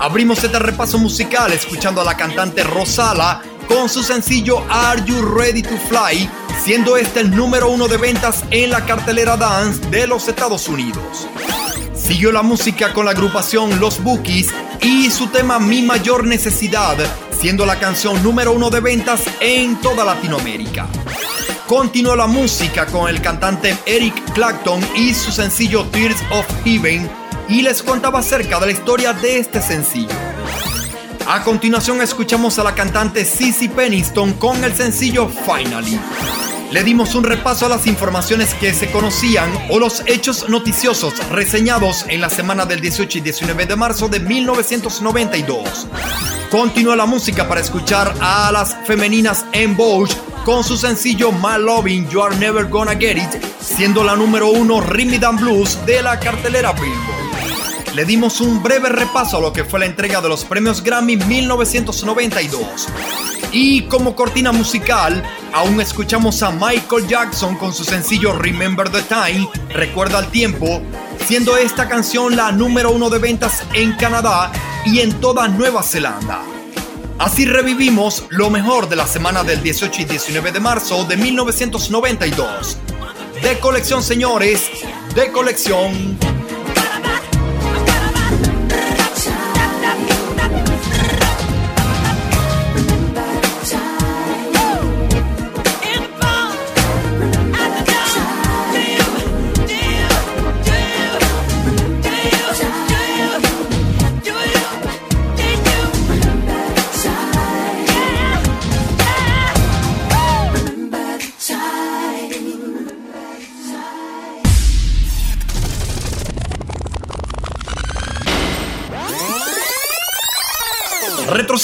Abrimos este repaso musical escuchando a la cantante Rosala con su sencillo Are You Ready to Fly, siendo este el número uno de ventas en la cartelera dance de los Estados Unidos. Siguió la música con la agrupación Los Bookies y su tema Mi Mayor Necesidad, siendo la canción número uno de ventas en toda Latinoamérica. Continuó la música con el cantante Eric Clapton y su sencillo Tears of Heaven y les contaba acerca de la historia de este sencillo. A continuación escuchamos a la cantante Cissy Peniston con el sencillo Finally. Le dimos un repaso a las informaciones que se conocían o los hechos noticiosos reseñados en la semana del 18 y 19 de marzo de 1992. Continúa la música para escuchar a las femeninas en Bosch con su sencillo My Loving You Are Never Gonna Get It, siendo la número uno Rhythm and Blues de la cartelera Billboard. Le dimos un breve repaso a lo que fue la entrega de los premios Grammy 1992. Y como cortina musical, aún escuchamos a Michael Jackson con su sencillo Remember the Time, Recuerda el Tiempo, siendo esta canción la número uno de ventas en Canadá y en toda Nueva Zelanda. Así revivimos lo mejor de la semana del 18 y 19 de marzo de 1992. De colección, señores, de colección.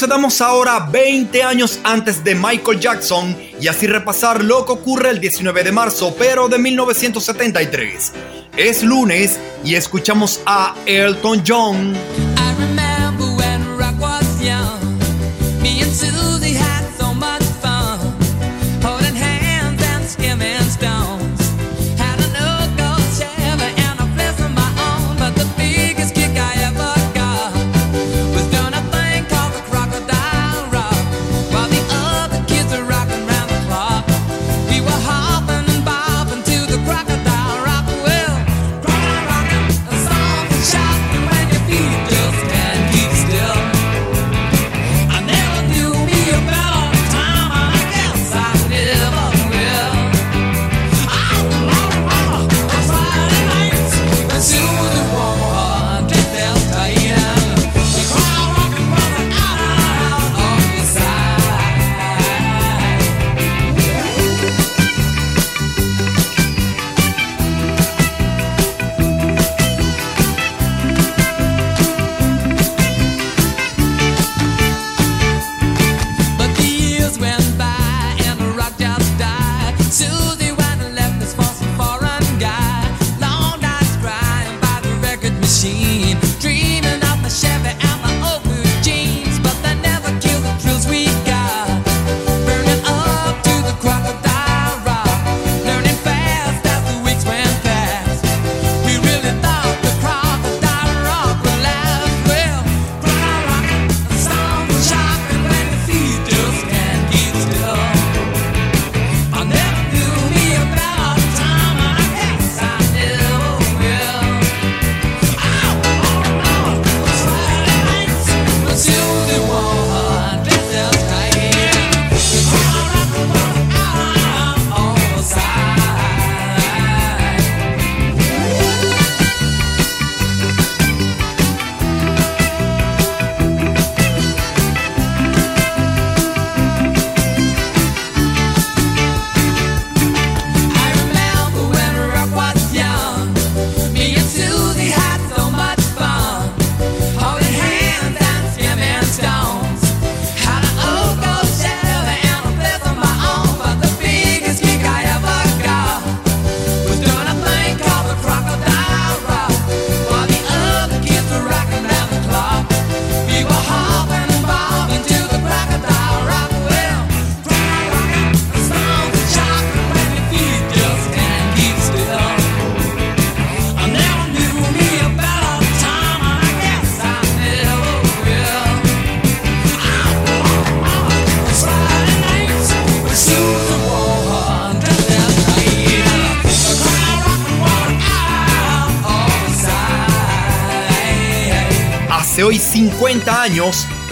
Retrocedamos ahora 20 años antes de Michael Jackson y así repasar lo que ocurre el 19 de marzo, pero de 1973. Es lunes y escuchamos a Elton John.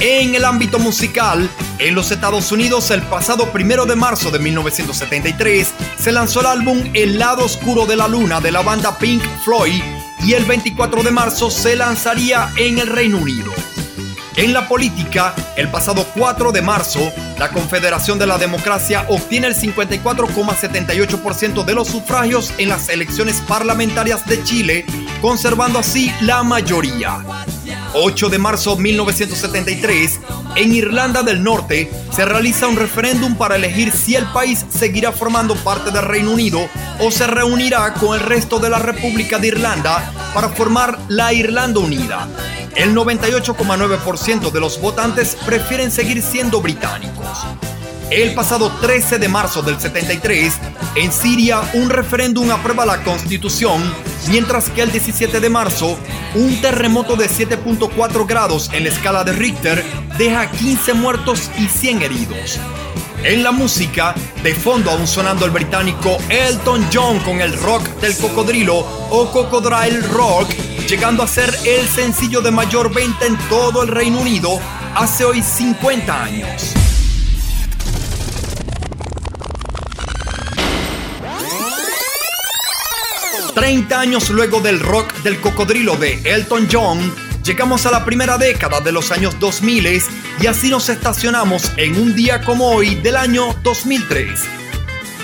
en el ámbito musical. En los Estados Unidos, el pasado primero de marzo de 1973, se lanzó el álbum El lado oscuro de la luna de la banda Pink Floyd y el 24 de marzo se lanzaría en el Reino Unido. En la política, el pasado 4 de marzo, la Confederación de la Democracia obtiene el 54,78% de los sufragios en las elecciones parlamentarias de Chile, conservando así la mayoría. 8 de marzo de 1973, en Irlanda del Norte se realiza un referéndum para elegir si el país seguirá formando parte del Reino Unido o se reunirá con el resto de la República de Irlanda para formar la Irlanda Unida. El 98,9% de los votantes prefieren seguir siendo británicos. El pasado 13 de marzo del 73, en Siria un referéndum aprueba la constitución, mientras que el 17 de marzo un terremoto de 7.4 grados en la escala de Richter deja 15 muertos y 100 heridos. En la música, de fondo aún sonando el británico Elton John con el rock del cocodrilo o Cocodrile Rock, llegando a ser el sencillo de mayor venta en todo el Reino Unido hace hoy 50 años. Treinta años luego del rock del cocodrilo de Elton John, llegamos a la primera década de los años 2000 y así nos estacionamos en un día como hoy del año 2003.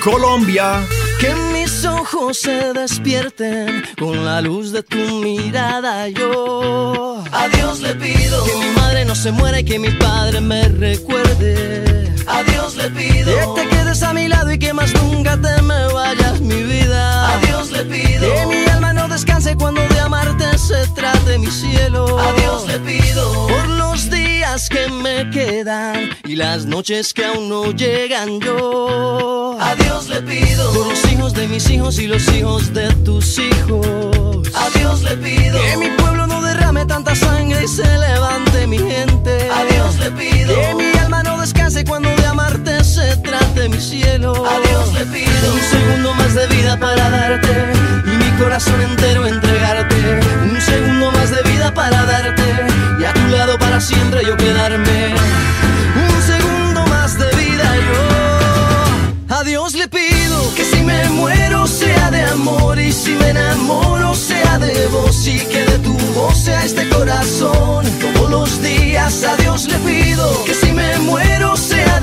Colombia. Que mis ojos se despierten con la luz de tu mirada. Yo a Dios le pido que mi madre no se muera y que mi padre me recuerde. A Dios le pido que te quedes a mi lado y que más nunca te me vayas mi vida. A Dios le pido que mi alma no descanse cuando de amarte se trate mi cielo. A Dios le pido por los días que me quedan y las noches que aún no llegan yo. A Dios le pido por los hijos de mis hijos y los hijos de tus hijos. A Dios le pido que mi pueblo no derrame tanta sangre y se levante mi gente. A Dios le pido que mi alma no descanse cuando de se trate mi cielo. A Dios le pido un segundo más de vida para darte y mi corazón entero entregarte. Un segundo más de vida para darte y a tu lado para siempre yo quedarme. Un segundo más de vida yo. A Dios le pido que si me muero sea de amor y si me enamoro sea de vos y que de tu voz sea este corazón. Todos los días a Dios le pido que si me muero sea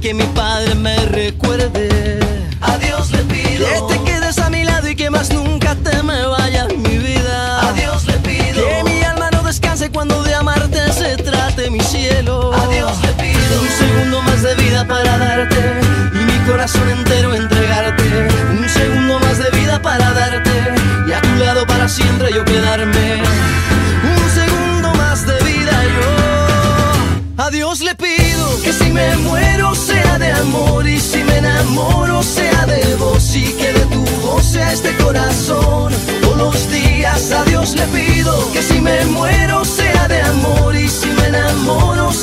Que mi padre me recuerde. A Dios le pido que te quedes a mi lado y que más nunca te me vayas mi vida. A Dios le pido que mi alma no descanse cuando de amarte se trate mi cielo. A Dios le pido un segundo más de vida para darte y mi corazón entero entregarte. Un segundo más de vida para darte y a tu lado para siempre yo quedarme. Un segundo más de vida yo. A Dios le pido que si me muero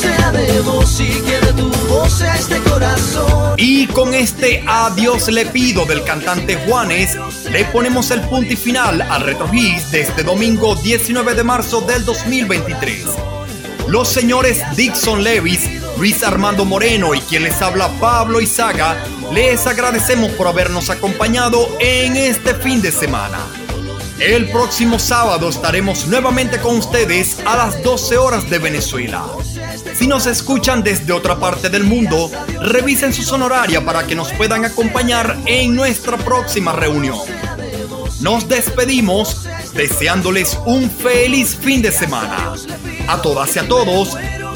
sea de y voz y que de tu voz sea este corazón. Y con este adiós le pido del cantante Juanes, le ponemos el punto y final al Retro de este domingo 19 de marzo del 2023. Los señores Dixon Levis, Luis Armando Moreno y quien les habla Pablo Izaga, les agradecemos por habernos acompañado en este fin de semana. El próximo sábado estaremos nuevamente con ustedes a las 12 horas de Venezuela. Si nos escuchan desde otra parte del mundo, revisen su sonoraria para que nos puedan acompañar en nuestra próxima reunión. Nos despedimos deseándoles un feliz fin de semana. A todas y a todos,